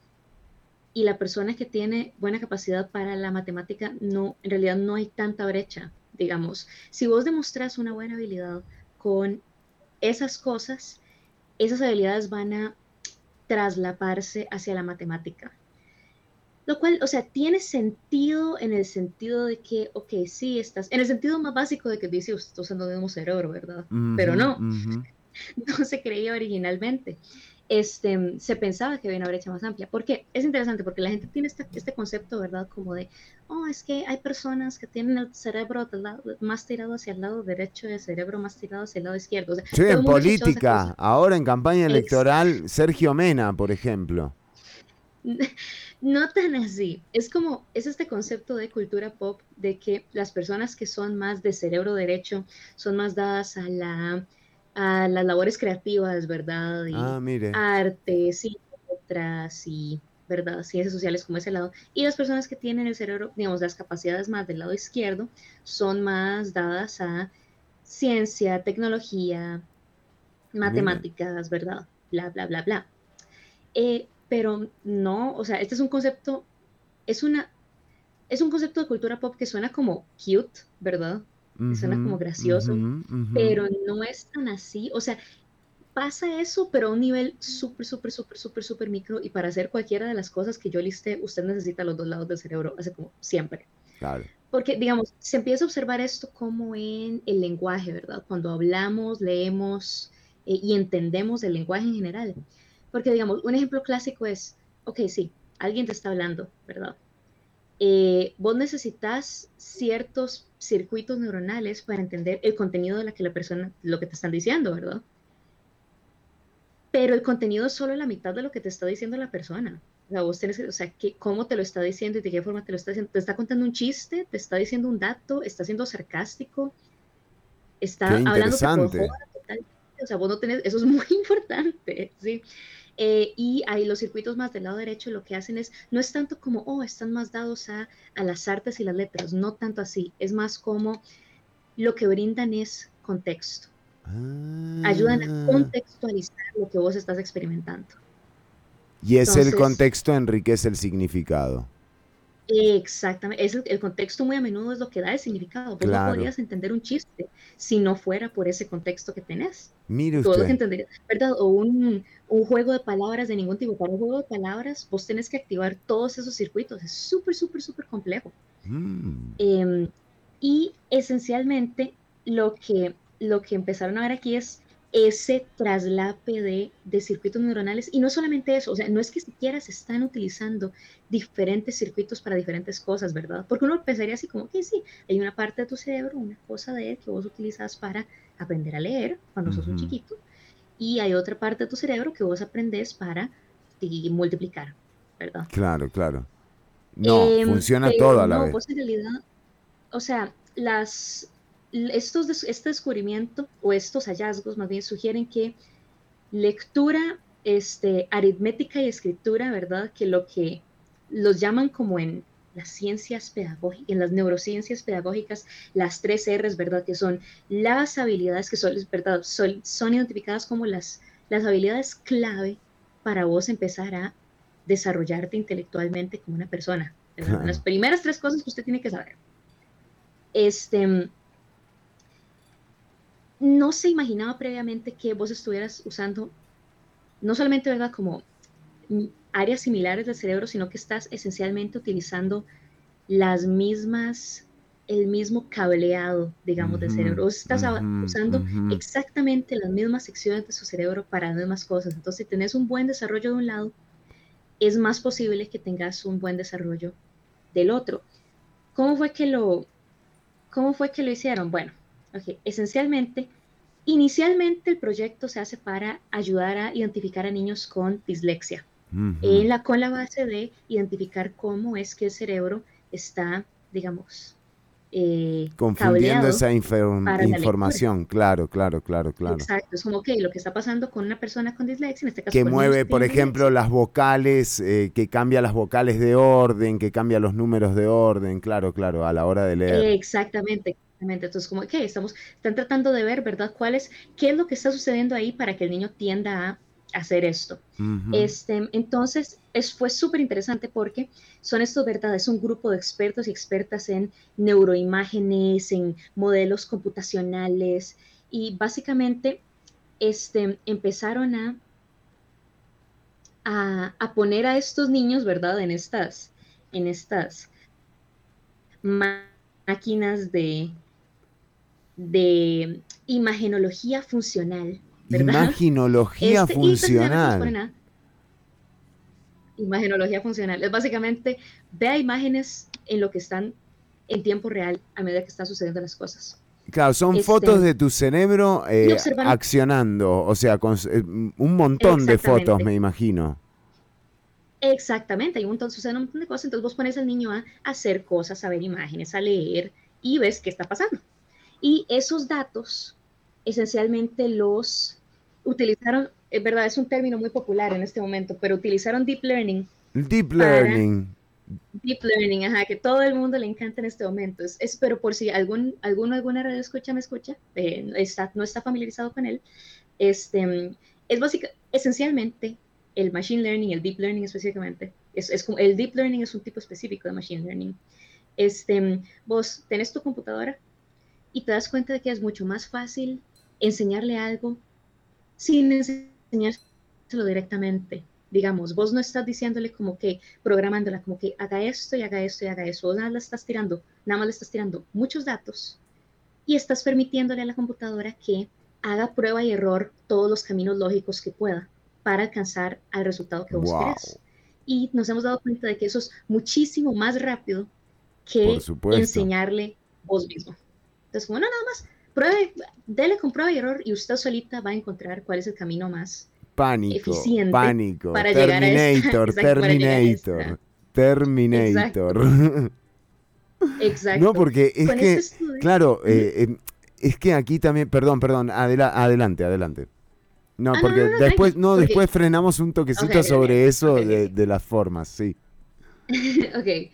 y la persona que tiene buena capacidad para la matemática, no, en realidad no hay tanta brecha, digamos. Si vos demostras una buena habilidad con esas cosas, esas habilidades van a traslaparse hacia la matemática. Lo cual, o sea, tiene sentido en el sentido de que, ok, sí, estás, en el sentido más básico de que dice, usted está usando el mismo cerebro, ¿verdad? Pero no, ujú. [LAUGHS] no se creía originalmente. Este, se pensaba que había una brecha más amplia. ¿Por qué? Es interesante porque la gente tiene este, este concepto, ¿verdad? Como de, oh, es que hay personas que tienen el cerebro lado- más tirado hacia el lado derecho y el cerebro más tirado hacia el lado izquierdo. O sea, Sí, en política, ahora en campaña electoral, Sergio Mena, por ejemplo. [LAUGHS] No tan así. Es como, es este concepto de cultura pop de que las personas que son más de cerebro derecho son más dadas a la a las labores creativas, ¿verdad? Y Ah, mire. artes y letras y, ¿verdad? Ciencias sociales como ese lado. Y las personas que tienen el cerebro, digamos, las capacidades más del lado izquierdo son más dadas a ciencia, tecnología, matemáticas, ¿verdad? Bla, bla, bla, bla. Eh, pero no, o sea, este es un concepto, es una, es un concepto de cultura pop que suena como cute, ¿verdad? Que suena como gracioso, ujú, ujú. pero no es tan así, o sea, pasa eso, pero a un nivel súper, súper, súper, súper, súper micro, y para hacer cualquiera de las cosas que yo listé, usted necesita los dos lados del cerebro, así como siempre. Claro. Porque, digamos, se empieza a observar esto como en el lenguaje, ¿verdad? Cuando hablamos, leemos eh, y entendemos el lenguaje en general. Porque, digamos, un ejemplo clásico es, ok, sí, alguien te está hablando, ¿verdad? Eh, vos necesitas ciertos circuitos neuronales para entender el contenido de la que la persona, lo que te están diciendo, ¿verdad? Pero el contenido es solo la mitad de lo que te está diciendo la persona. O sea, vos tenés que, o sea, que, cómo te lo está diciendo y de qué forma te lo está diciendo. Te está contando un chiste, te está diciendo un dato, está siendo sarcástico, está hablando. O sea, vos no tenés, eso es muy [LAUGHS] importante, ¿sí? Eh, y ahí los circuitos más del lado derecho lo que hacen es, no es tanto como, oh, están más dados a, a las artes y las letras, no tanto así, es más como lo que brindan es contexto. Ayudan a Ah. contextualizar lo que vos estás experimentando. Y es el Entonces- contexto enriquece el significado. Exactamente, es el, el contexto muy a menudo es lo que da el significado. Vos Claro. no podrías entender un chiste si no fuera por ese contexto que tenés. Mire Todo lo que usted. entenderías, ¿verdad? O un, un juego de palabras de ningún tipo. Para un juego de palabras, vos tenés que activar todos esos circuitos. Es súper, súper, súper complejo. Mm. Em, y esencialmente lo que, lo que empezaron a ver aquí es ese traslape de, de circuitos neuronales. Y no solamente eso, o sea, no es que siquiera se están utilizando diferentes circuitos para diferentes cosas, ¿verdad? Porque uno pensaría así como que sí, hay una parte de tu cerebro, una cosa de él que vos utilizas para aprender a leer cuando sos un chiquito, y hay otra parte de tu cerebro que vos aprendes para ti, multiplicar, ¿verdad? Claro, claro. No, Em, funciona pero todo a la no, vez. vos en realidad, o sea, las, estos, este descubrimiento o estos hallazgos más bien sugieren que lectura, este, aritmética y escritura, ¿verdad? Que lo que los llaman como en las ciencias pedagógicas, en las neurociencias pedagógicas, las tres R's, ¿verdad? Que son las habilidades que son, ¿verdad? Son, son identificadas como las, las habilidades clave para vos empezar a desarrollarte intelectualmente como una persona. Las primeras tres cosas que usted tiene que saber. Este, no se imaginaba previamente que vos estuvieras usando, no solamente, ¿verdad? Como áreas similares del cerebro, sino que estás esencialmente utilizando las mismas, el mismo cableado, digamos, del Ujú, cerebro. Vos estás usando exactamente las mismas secciones de su cerebro para las mismas cosas. Entonces, si tenés un buen desarrollo de un lado, es más posible que tengas un buen desarrollo del otro. ¿Cómo fue que lo, cómo fue que lo hicieron? Bueno, ok, esencialmente, inicialmente el proyecto se hace para ayudar a identificar a niños con dislexia, en la, con la base de identificar cómo es que el cerebro está, digamos, eh, Confundiendo esa información, claro, claro, claro, claro. Exacto, es como que lo que está pasando con una persona con dislexia, en este caso Que mueve, por ejemplo, dislexia. las vocales, eh, que cambia las vocales de orden, que cambia los números de orden, claro, claro, a la hora de leer. Exactamente, exactamente. Entonces, como que estamos, están tratando de ver, ¿verdad? ¿Cuál es, qué es lo que está sucediendo ahí para que el niño tienda a hacer esto? Este, entonces, es, fue súper interesante porque son estos, ¿verdad? Es un grupo de expertos y expertas en neuroimágenes, en modelos computacionales y básicamente este, empezaron a, a, a poner a estos niños, ¿verdad? En estas, en estas máquinas de, de imagenología funcional, ¿verdad? Imaginología Este, funcional. Imagenología funcional. Es básicamente vea imágenes en lo que están en tiempo real a medida que están sucediendo las cosas. Claro, son Este, fotos de tu cerebro eh, accionando, o sea, con eh, un montón de fotos, me imagino. Exactamente, hay un montón, suceden un montón de cosas, entonces vos pones al niño a hacer cosas, a ver imágenes, a leer y ves qué está pasando. Y esos datos esencialmente los utilizaron, es verdad, es un término muy popular en este momento, pero utilizaron deep learning Deep learning. Deep Learning, ajá, que todo el mundo le encanta en este momento. Es, es- pero por si algún, alguno, alguna radio escucha me escucha, eh, no está, no está familiarizado con él, este, es básica, esencialmente el Machine Learning, el Deep Learning específicamente, es, es el Deep Learning es un tipo específico de Machine Learning. Este, vos tenés tu computadora y te das cuenta de que es mucho más fácil enseñarle algo sin enseñárselo directamente. Digamos, vos no estás diciéndole como que, programándola como que haga esto y haga esto y haga eso. Vos nada más le estás tirando, nada más le estás tirando muchos datos y estás permitiéndole a la computadora que haga prueba y error todos los caminos lógicos que pueda para alcanzar al resultado que vos Wow. querés. Y nos hemos dado cuenta de que eso es muchísimo más rápido que enseñarle vos mismo. Entonces, como no, nada más, pruebe, dele con prueba y error y usted solita va a encontrar cuál es el camino más Pánico, eficiente pánico. para llegar a esta- Terminator, [LAUGHS] llegar a esta. Terminator. Terminator. Exacto. No, porque es Con que, este claro, eh, eh, es que aquí también, perdón, perdón, adela- adelante, adelante. No, Ah, porque no, no, después, no, después frenamos un toquecito sobre eso de, de las formas, sí. [LAUGHS] ok,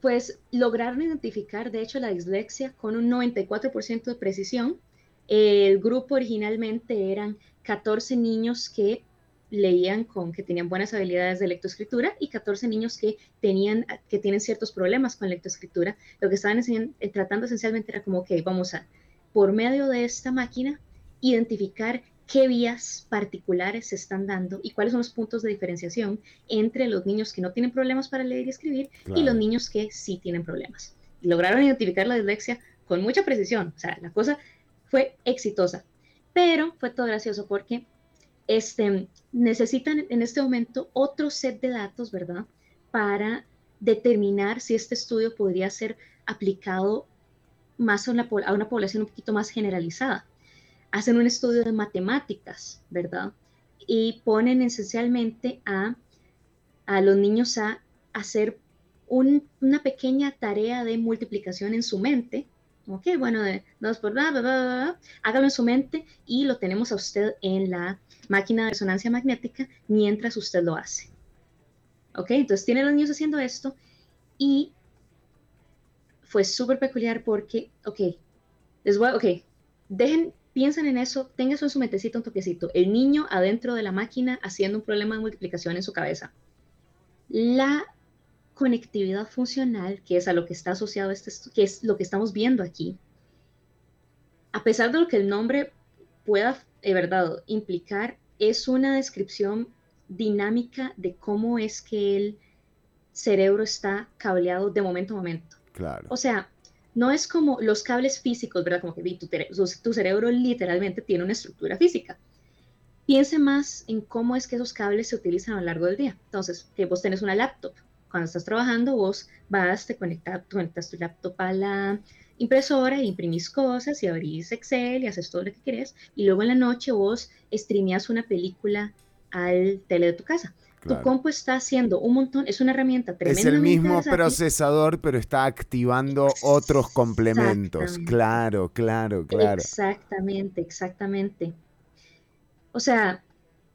pues lograron identificar, de hecho, la dislexia con un 94% de precisión. El grupo originalmente eran 14 niños que leían con que tenían buenas habilidades de lectoescritura y 14 niños que tenían que tienen ciertos problemas con lectoescritura. Lo que estaban eh, tratando esencialmente era como que vamos a por medio de esta máquina identificar qué vías particulares se están dando y cuáles son los puntos de diferenciación entre los niños que no tienen problemas para leer y escribir y los niños que sí tienen problemas. Lograron identificar la dislexia con mucha precisión, o sea, la cosa fue exitosa, pero fue todo gracioso porque este, necesitan en este momento otro set de datos, ¿verdad? Para determinar si este estudio podría ser aplicado más a una, a una población un poquito más generalizada. Hacen un estudio de matemáticas, ¿verdad? Y ponen esencialmente a, a los niños a hacer un- una pequeña tarea de multiplicación en su mente. Ok, bueno, de 2 por bla, bla, bla, hágalo en su mente y lo tenemos a usted en la máquina de resonancia magnética mientras usted lo hace. Ok, entonces tienen los niños haciendo esto y fue súper peculiar porque, ok, les voy a, ok, dejen, piensen en eso, tengan eso en su mentecito un toquecito. El niño adentro de la máquina haciendo un problema de multiplicación en su cabeza. La conectividad funcional, que es a lo que está asociado este, que es lo que estamos viendo aquí, a pesar de lo que el nombre pueda, de verdad, implicar, es una descripción dinámica de cómo es que el cerebro está cableado de momento a momento. Claro. O sea, no es como los cables físicos, ¿verdad? Como que tu, cerebro literalmente tiene una estructura física. Piense más en cómo es que esos cables se utilizan a lo largo del día. Entonces, que vos tenés una laptop. Cuando estás trabajando, vos vas, te conectas, conectas tu laptop a la impresora y imprimís cosas y abrís Excel y haces todo lo que querés. Y luego en la noche vos streameas una película al tele de tu casa. Claro. Tu compu está haciendo un montón, es una herramienta Es tremendamente el mismo procesador, pero está activando otros complementos. Claro, claro, claro. Exactamente, exactamente. O sea,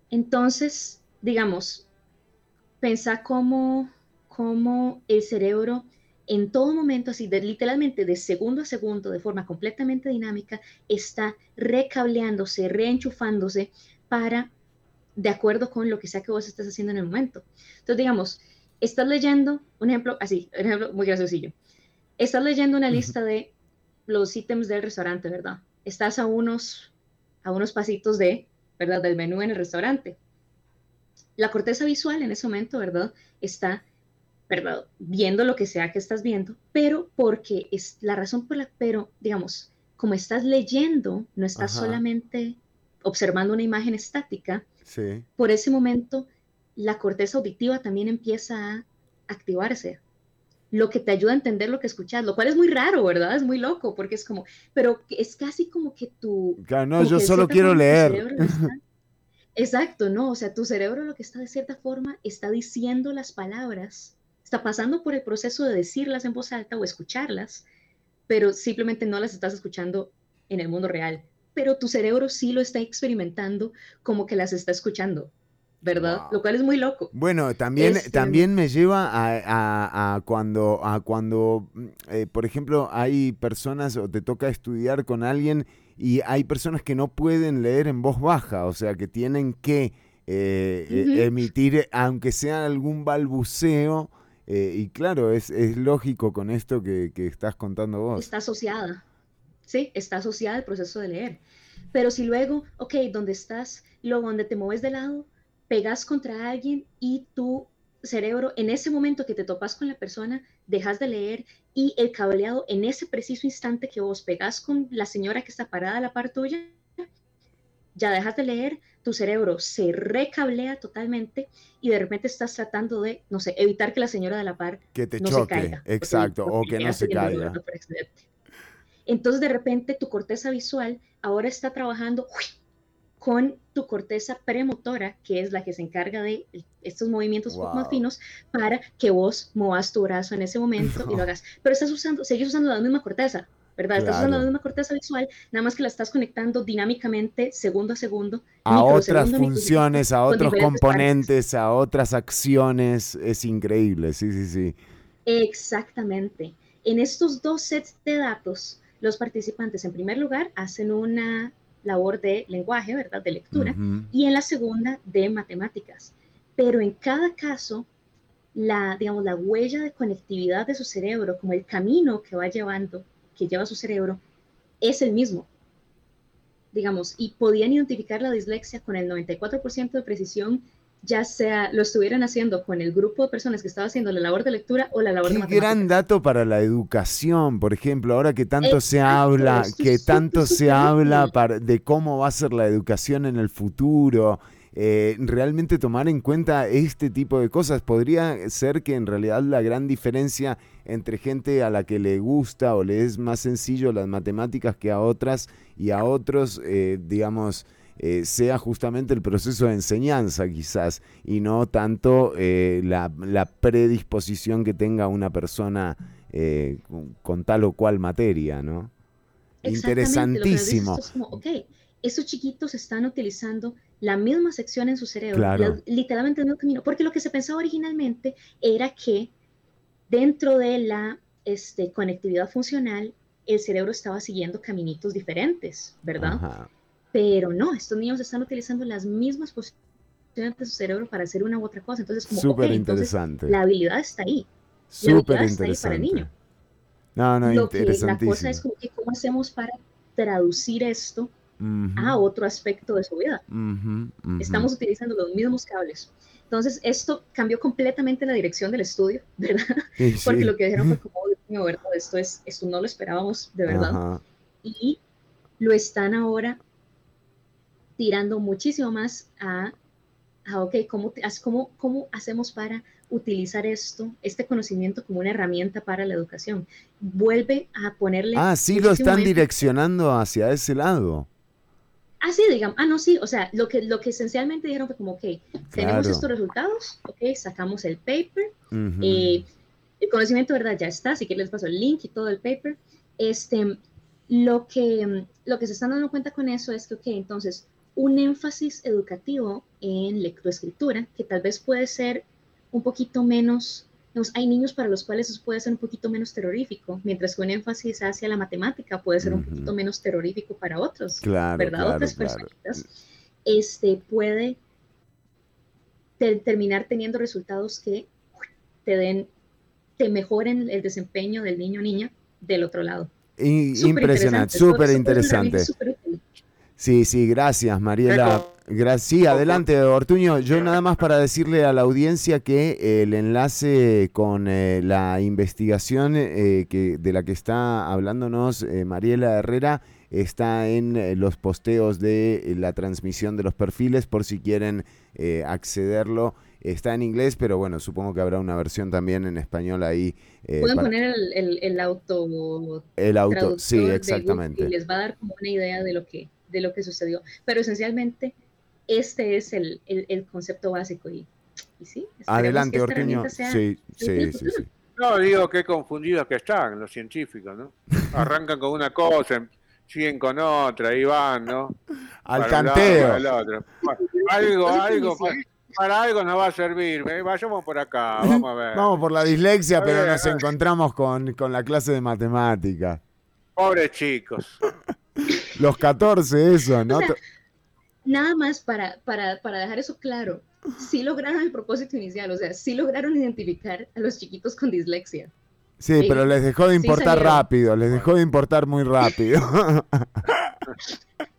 entonces, digamos, pensá cómo, cómo el cerebro en todo momento, así de, literalmente de segundo a segundo, de forma completamente dinámica, está recableándose, reenchufándose para, de acuerdo con lo que sea que vos estés haciendo en el momento. Entonces, digamos, estás leyendo, un ejemplo así, un ejemplo muy graciosillo. Estás leyendo una lista de los ítems del restaurante, ¿verdad? Estás a unos, a unos pasitos de, ¿verdad? Del menú en el restaurante. La corteza visual en ese momento, ¿verdad? Está, ¿verdad? Viendo lo que sea que estás viendo, pero porque es la razón por la, pero digamos, como estás leyendo, no estás Ajá. solamente observando una imagen estática, Sí. por ese momento la corteza auditiva también empieza a activarse, lo que te ayuda a entender lo que escuchas, lo cual es muy raro, ¿verdad? Es muy loco, porque es como, pero es casi como que tu... Claro, no, yo solo quiero leer. está- [LAUGHS] Exacto, no, o sea, tu cerebro lo que está de cierta forma está diciendo las palabras, está pasando por el proceso de decirlas en voz alta o escucharlas, pero simplemente no las estás escuchando en el mundo real, pero tu cerebro sí lo está experimentando como que las está escuchando. ¿verdad? Lo cual es muy loco. Bueno, también, Este- también me lleva a, a- a cuando, a cuando eh, por ejemplo, hay personas o te toca estudiar con alguien y hay personas que no pueden leer en voz baja, o sea, que tienen que eh, eh, emitir, aunque sea algún balbuceo, eh, y claro, es, es lógico con esto que, que estás contando vos. Está asociada, ¿sí? Está asociada al proceso de leer. Pero si luego, ok, donde estás, luego donde te mueves de lado, pegas contra alguien y tu cerebro, en ese momento que te topas con la persona, dejas de leer y el cableado, en ese preciso instante que vos pegas con la señora que está parada a la par tuya, ya dejas de leer, tu cerebro se recablea totalmente y de repente estás tratando de, no sé, evitar que la señora de la par Que te no se choque, caiga, porque- exacto, o que no se caiga. Entonces de repente tu corteza visual ahora está trabajando ¡uy! con tu corteza premotora, que es la que se encarga de estos movimientos poco más finos, para que vos movas tu brazo en ese momento y lo hagas. Pero estás usando, sigues usando la misma corteza, ¿verdad? Estás usando la misma corteza visual, nada más que la estás conectando dinámicamente, segundo a segundo. a otras funciones, a otros partes. componentes, a otras acciones, es increíble, sí, sí, sí. Exactamente. En estos dos sets de datos, los participantes en primer lugar hacen una labor de lenguaje, ¿verdad? De lectura, y en la segunda de matemáticas. Pero en cada caso, la, digamos, la huella de conectividad de su cerebro, como el camino que va llevando, que lleva su cerebro, es el mismo. Digamos, y podían identificar la dislexia con el 94% de precisión, ya sea lo estuvieran haciendo con el grupo de personas que estaba haciendo la labor de lectura o la labor de Qué matemáticas. gran dato para la educación, por ejemplo, ahora que tanto se habla, que tanto se [LAUGHS] habla para- de cómo va a ser la educación en el futuro, eh, realmente tomar en cuenta este tipo de cosas. Podría ser que en realidad la gran diferencia entre gente a la que le gusta o le es más sencillo las matemáticas que a otras y a otros, eh, digamos, eh, sea justamente el proceso de enseñanza quizás y no tanto eh, la, la predisposición que tenga una persona eh, con, tal o cual materia, ¿no? Lo que Interesantísimo. esto es como, ok, estos chiquitos están utilizando la misma sección en su cerebro, Claro. la- literalmente el mismo camino, porque lo que se pensaba originalmente era que dentro de la este, conectividad funcional, el cerebro estaba siguiendo caminitos diferentes, ¿verdad? Ajá. Pero no, estos niños están utilizando las mismas posiciones de su cerebro para hacer una u otra cosa. Entonces, como, Súper ok, entonces, interesante. la habilidad está ahí. Súper habilidad está ahí para el interesante. niño. No, no, Lo que la cosa es como que cómo hacemos para traducir esto Ujú, a otro aspecto de su vida. ujú, ujú. Estamos utilizando los mismos cables. Entonces, esto cambió completamente la dirección del estudio, [LAUGHS] ¿verdad? Sí, Porque sí. lo que dijeron fue como, "Oh, Dios mío, ¿verdad? Esto, es, esto no lo esperábamos, de verdad. Y lo están ahora tirando muchísimo más a, a ok, ¿cómo, cómo, ¿cómo hacemos para utilizar esto, este conocimiento como una herramienta para la educación? Vuelve a ponerle... Ah, sí lo están direccionando hacia ese lado. Ah, sí, digamos, ah, no, sí, o sea, lo que, lo que esencialmente dijeron fue como, ok, tenemos estos resultados, ok, sacamos el paper, eh, el conocimiento, ¿verdad? Ya está, así que les paso el link y todo el paper. Este, lo que, lo que se están dando cuenta con eso es que, ok, entonces, un énfasis educativo en lectoescritura, que tal vez puede ser un poquito menos, digamos, hay niños para los cuales eso puede ser un poquito menos terrorífico, mientras que un énfasis hacia la matemática puede ser un poquito menos terrorífico para otros. Claro, ¿verdad? claro, Otras claro. personitas, este, puede te- terminar teniendo resultados que te den, te mejoren el desempeño del niño o niña del otro lado. I- Súper impresionante, súper interesante. súper. Sí, sí, gracias, Mariela. Gra- sí, adelante, Ortuño. Yo nada más para decirle a la audiencia que el enlace con eh, la investigación eh, que, de la que está hablándonos eh, Mariela Herrera está en eh, los posteos de eh, la transmisión de los perfiles por si quieren eh, accederlo. Está en inglés, pero bueno, supongo que habrá una versión también en español ahí. Pueden para- poner el, el, el auto El auto, sí, exactamente. y les va a dar como una idea de lo que, de lo que sucedió. Pero esencialmente, este es el, el, el concepto básico. Y, y sí, Adelante, que Ortuño. sea Sí, sí, sí. No, digo qué confundidos que están los científicos, ¿no? [LAUGHS] Arrancan con una cosa, siguen con otra, ahí van, ¿no? Al Para un lado, tanteo. para el otro. Bueno, algo, algo, para algo nos va a servir. eh, Vayamos por acá, vamos a ver. Vamos por la dislexia, A pero ver, nos encontramos con, con la clase de matemática. Pobres chicos. Los 14, eso, ¿no? O sea, nada más para, para, para dejar eso claro, sí lograron el propósito inicial, o sea, sí lograron identificar a los chiquitos con dislexia. Sí, Sí, pero les dejó de importar rápido, les dejó de importar muy rápido. [LAUGHS]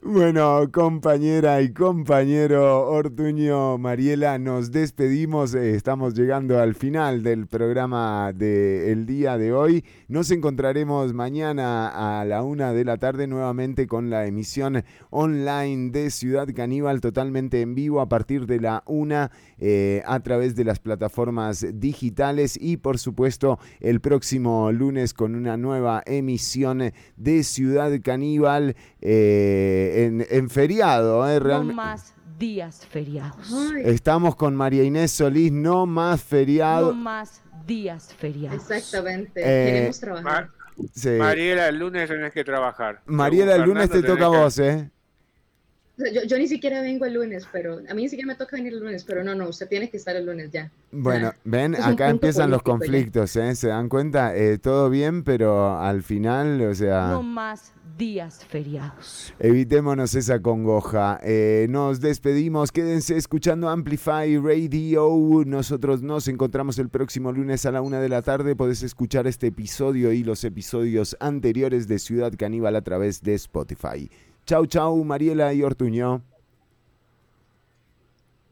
Bueno, compañera y compañero Ortuño Mariela, nos despedimos. eh, Estamos llegando al final del programa del día de hoy. Nos encontraremos mañana a la una de la tarde nuevamente con la emisión online de Ciudad Caníbal totalmente en vivo a partir de la una eh, a través de las plataformas digitales y por supuesto el próximo lunes con una nueva emisión de Ciudad Caníbal eh, en, en feriado. eh, No realme- más días feriados. Estamos con María Inés Solís, no más feriado. No más días feriados. Exactamente, Eh, queremos trabajar. Sí. Mariela, el lunes tenés que trabajar. Mariela, el lunes te toca a vos, ¿eh? Yo, yo ni siquiera vengo el lunes, pero a mí ni siquiera me toca venir el lunes, pero no, no, usted tiene que estar el lunes ya. Bueno, ven, Es acá empiezan los conflictos, ¿eh? ¿Se dan cuenta? Eh, todo bien, pero al final, o sea... No más días feriados. Evitémonos esa congoja. Eh, nos despedimos. Quédense escuchando Amplify Radio. Nosotros nos encontramos el próximo lunes a la una de la tarde. Podés escuchar este episodio y los episodios anteriores de Ciudad Caníbal a través de Spotify. Chau, chau, Mariela y Ortuño.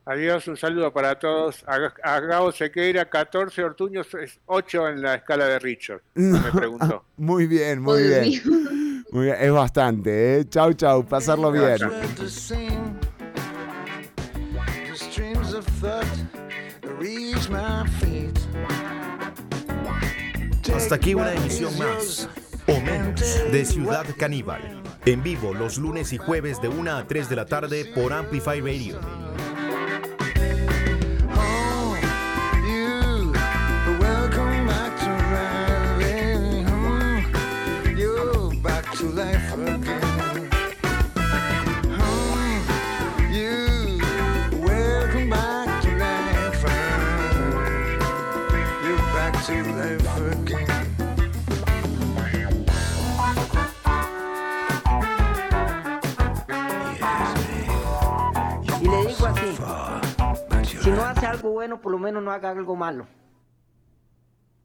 Adiós, un saludo para todos. A, Gabo Sequeira, 14 Ortuños, es 8 en la escala de Richard. [LAUGHS] Me preguntó. Muy bien, muy bien. Muy bien. Es bastante, ¿eh? Chau, chau. Pasarlo bien. Hasta aquí una emisión más, de Ciudad Caníbal. En vivo los lunes y jueves de 1 a 3 de la tarde por Amplify Radio. Algo bueno, por lo menos no haga algo malo.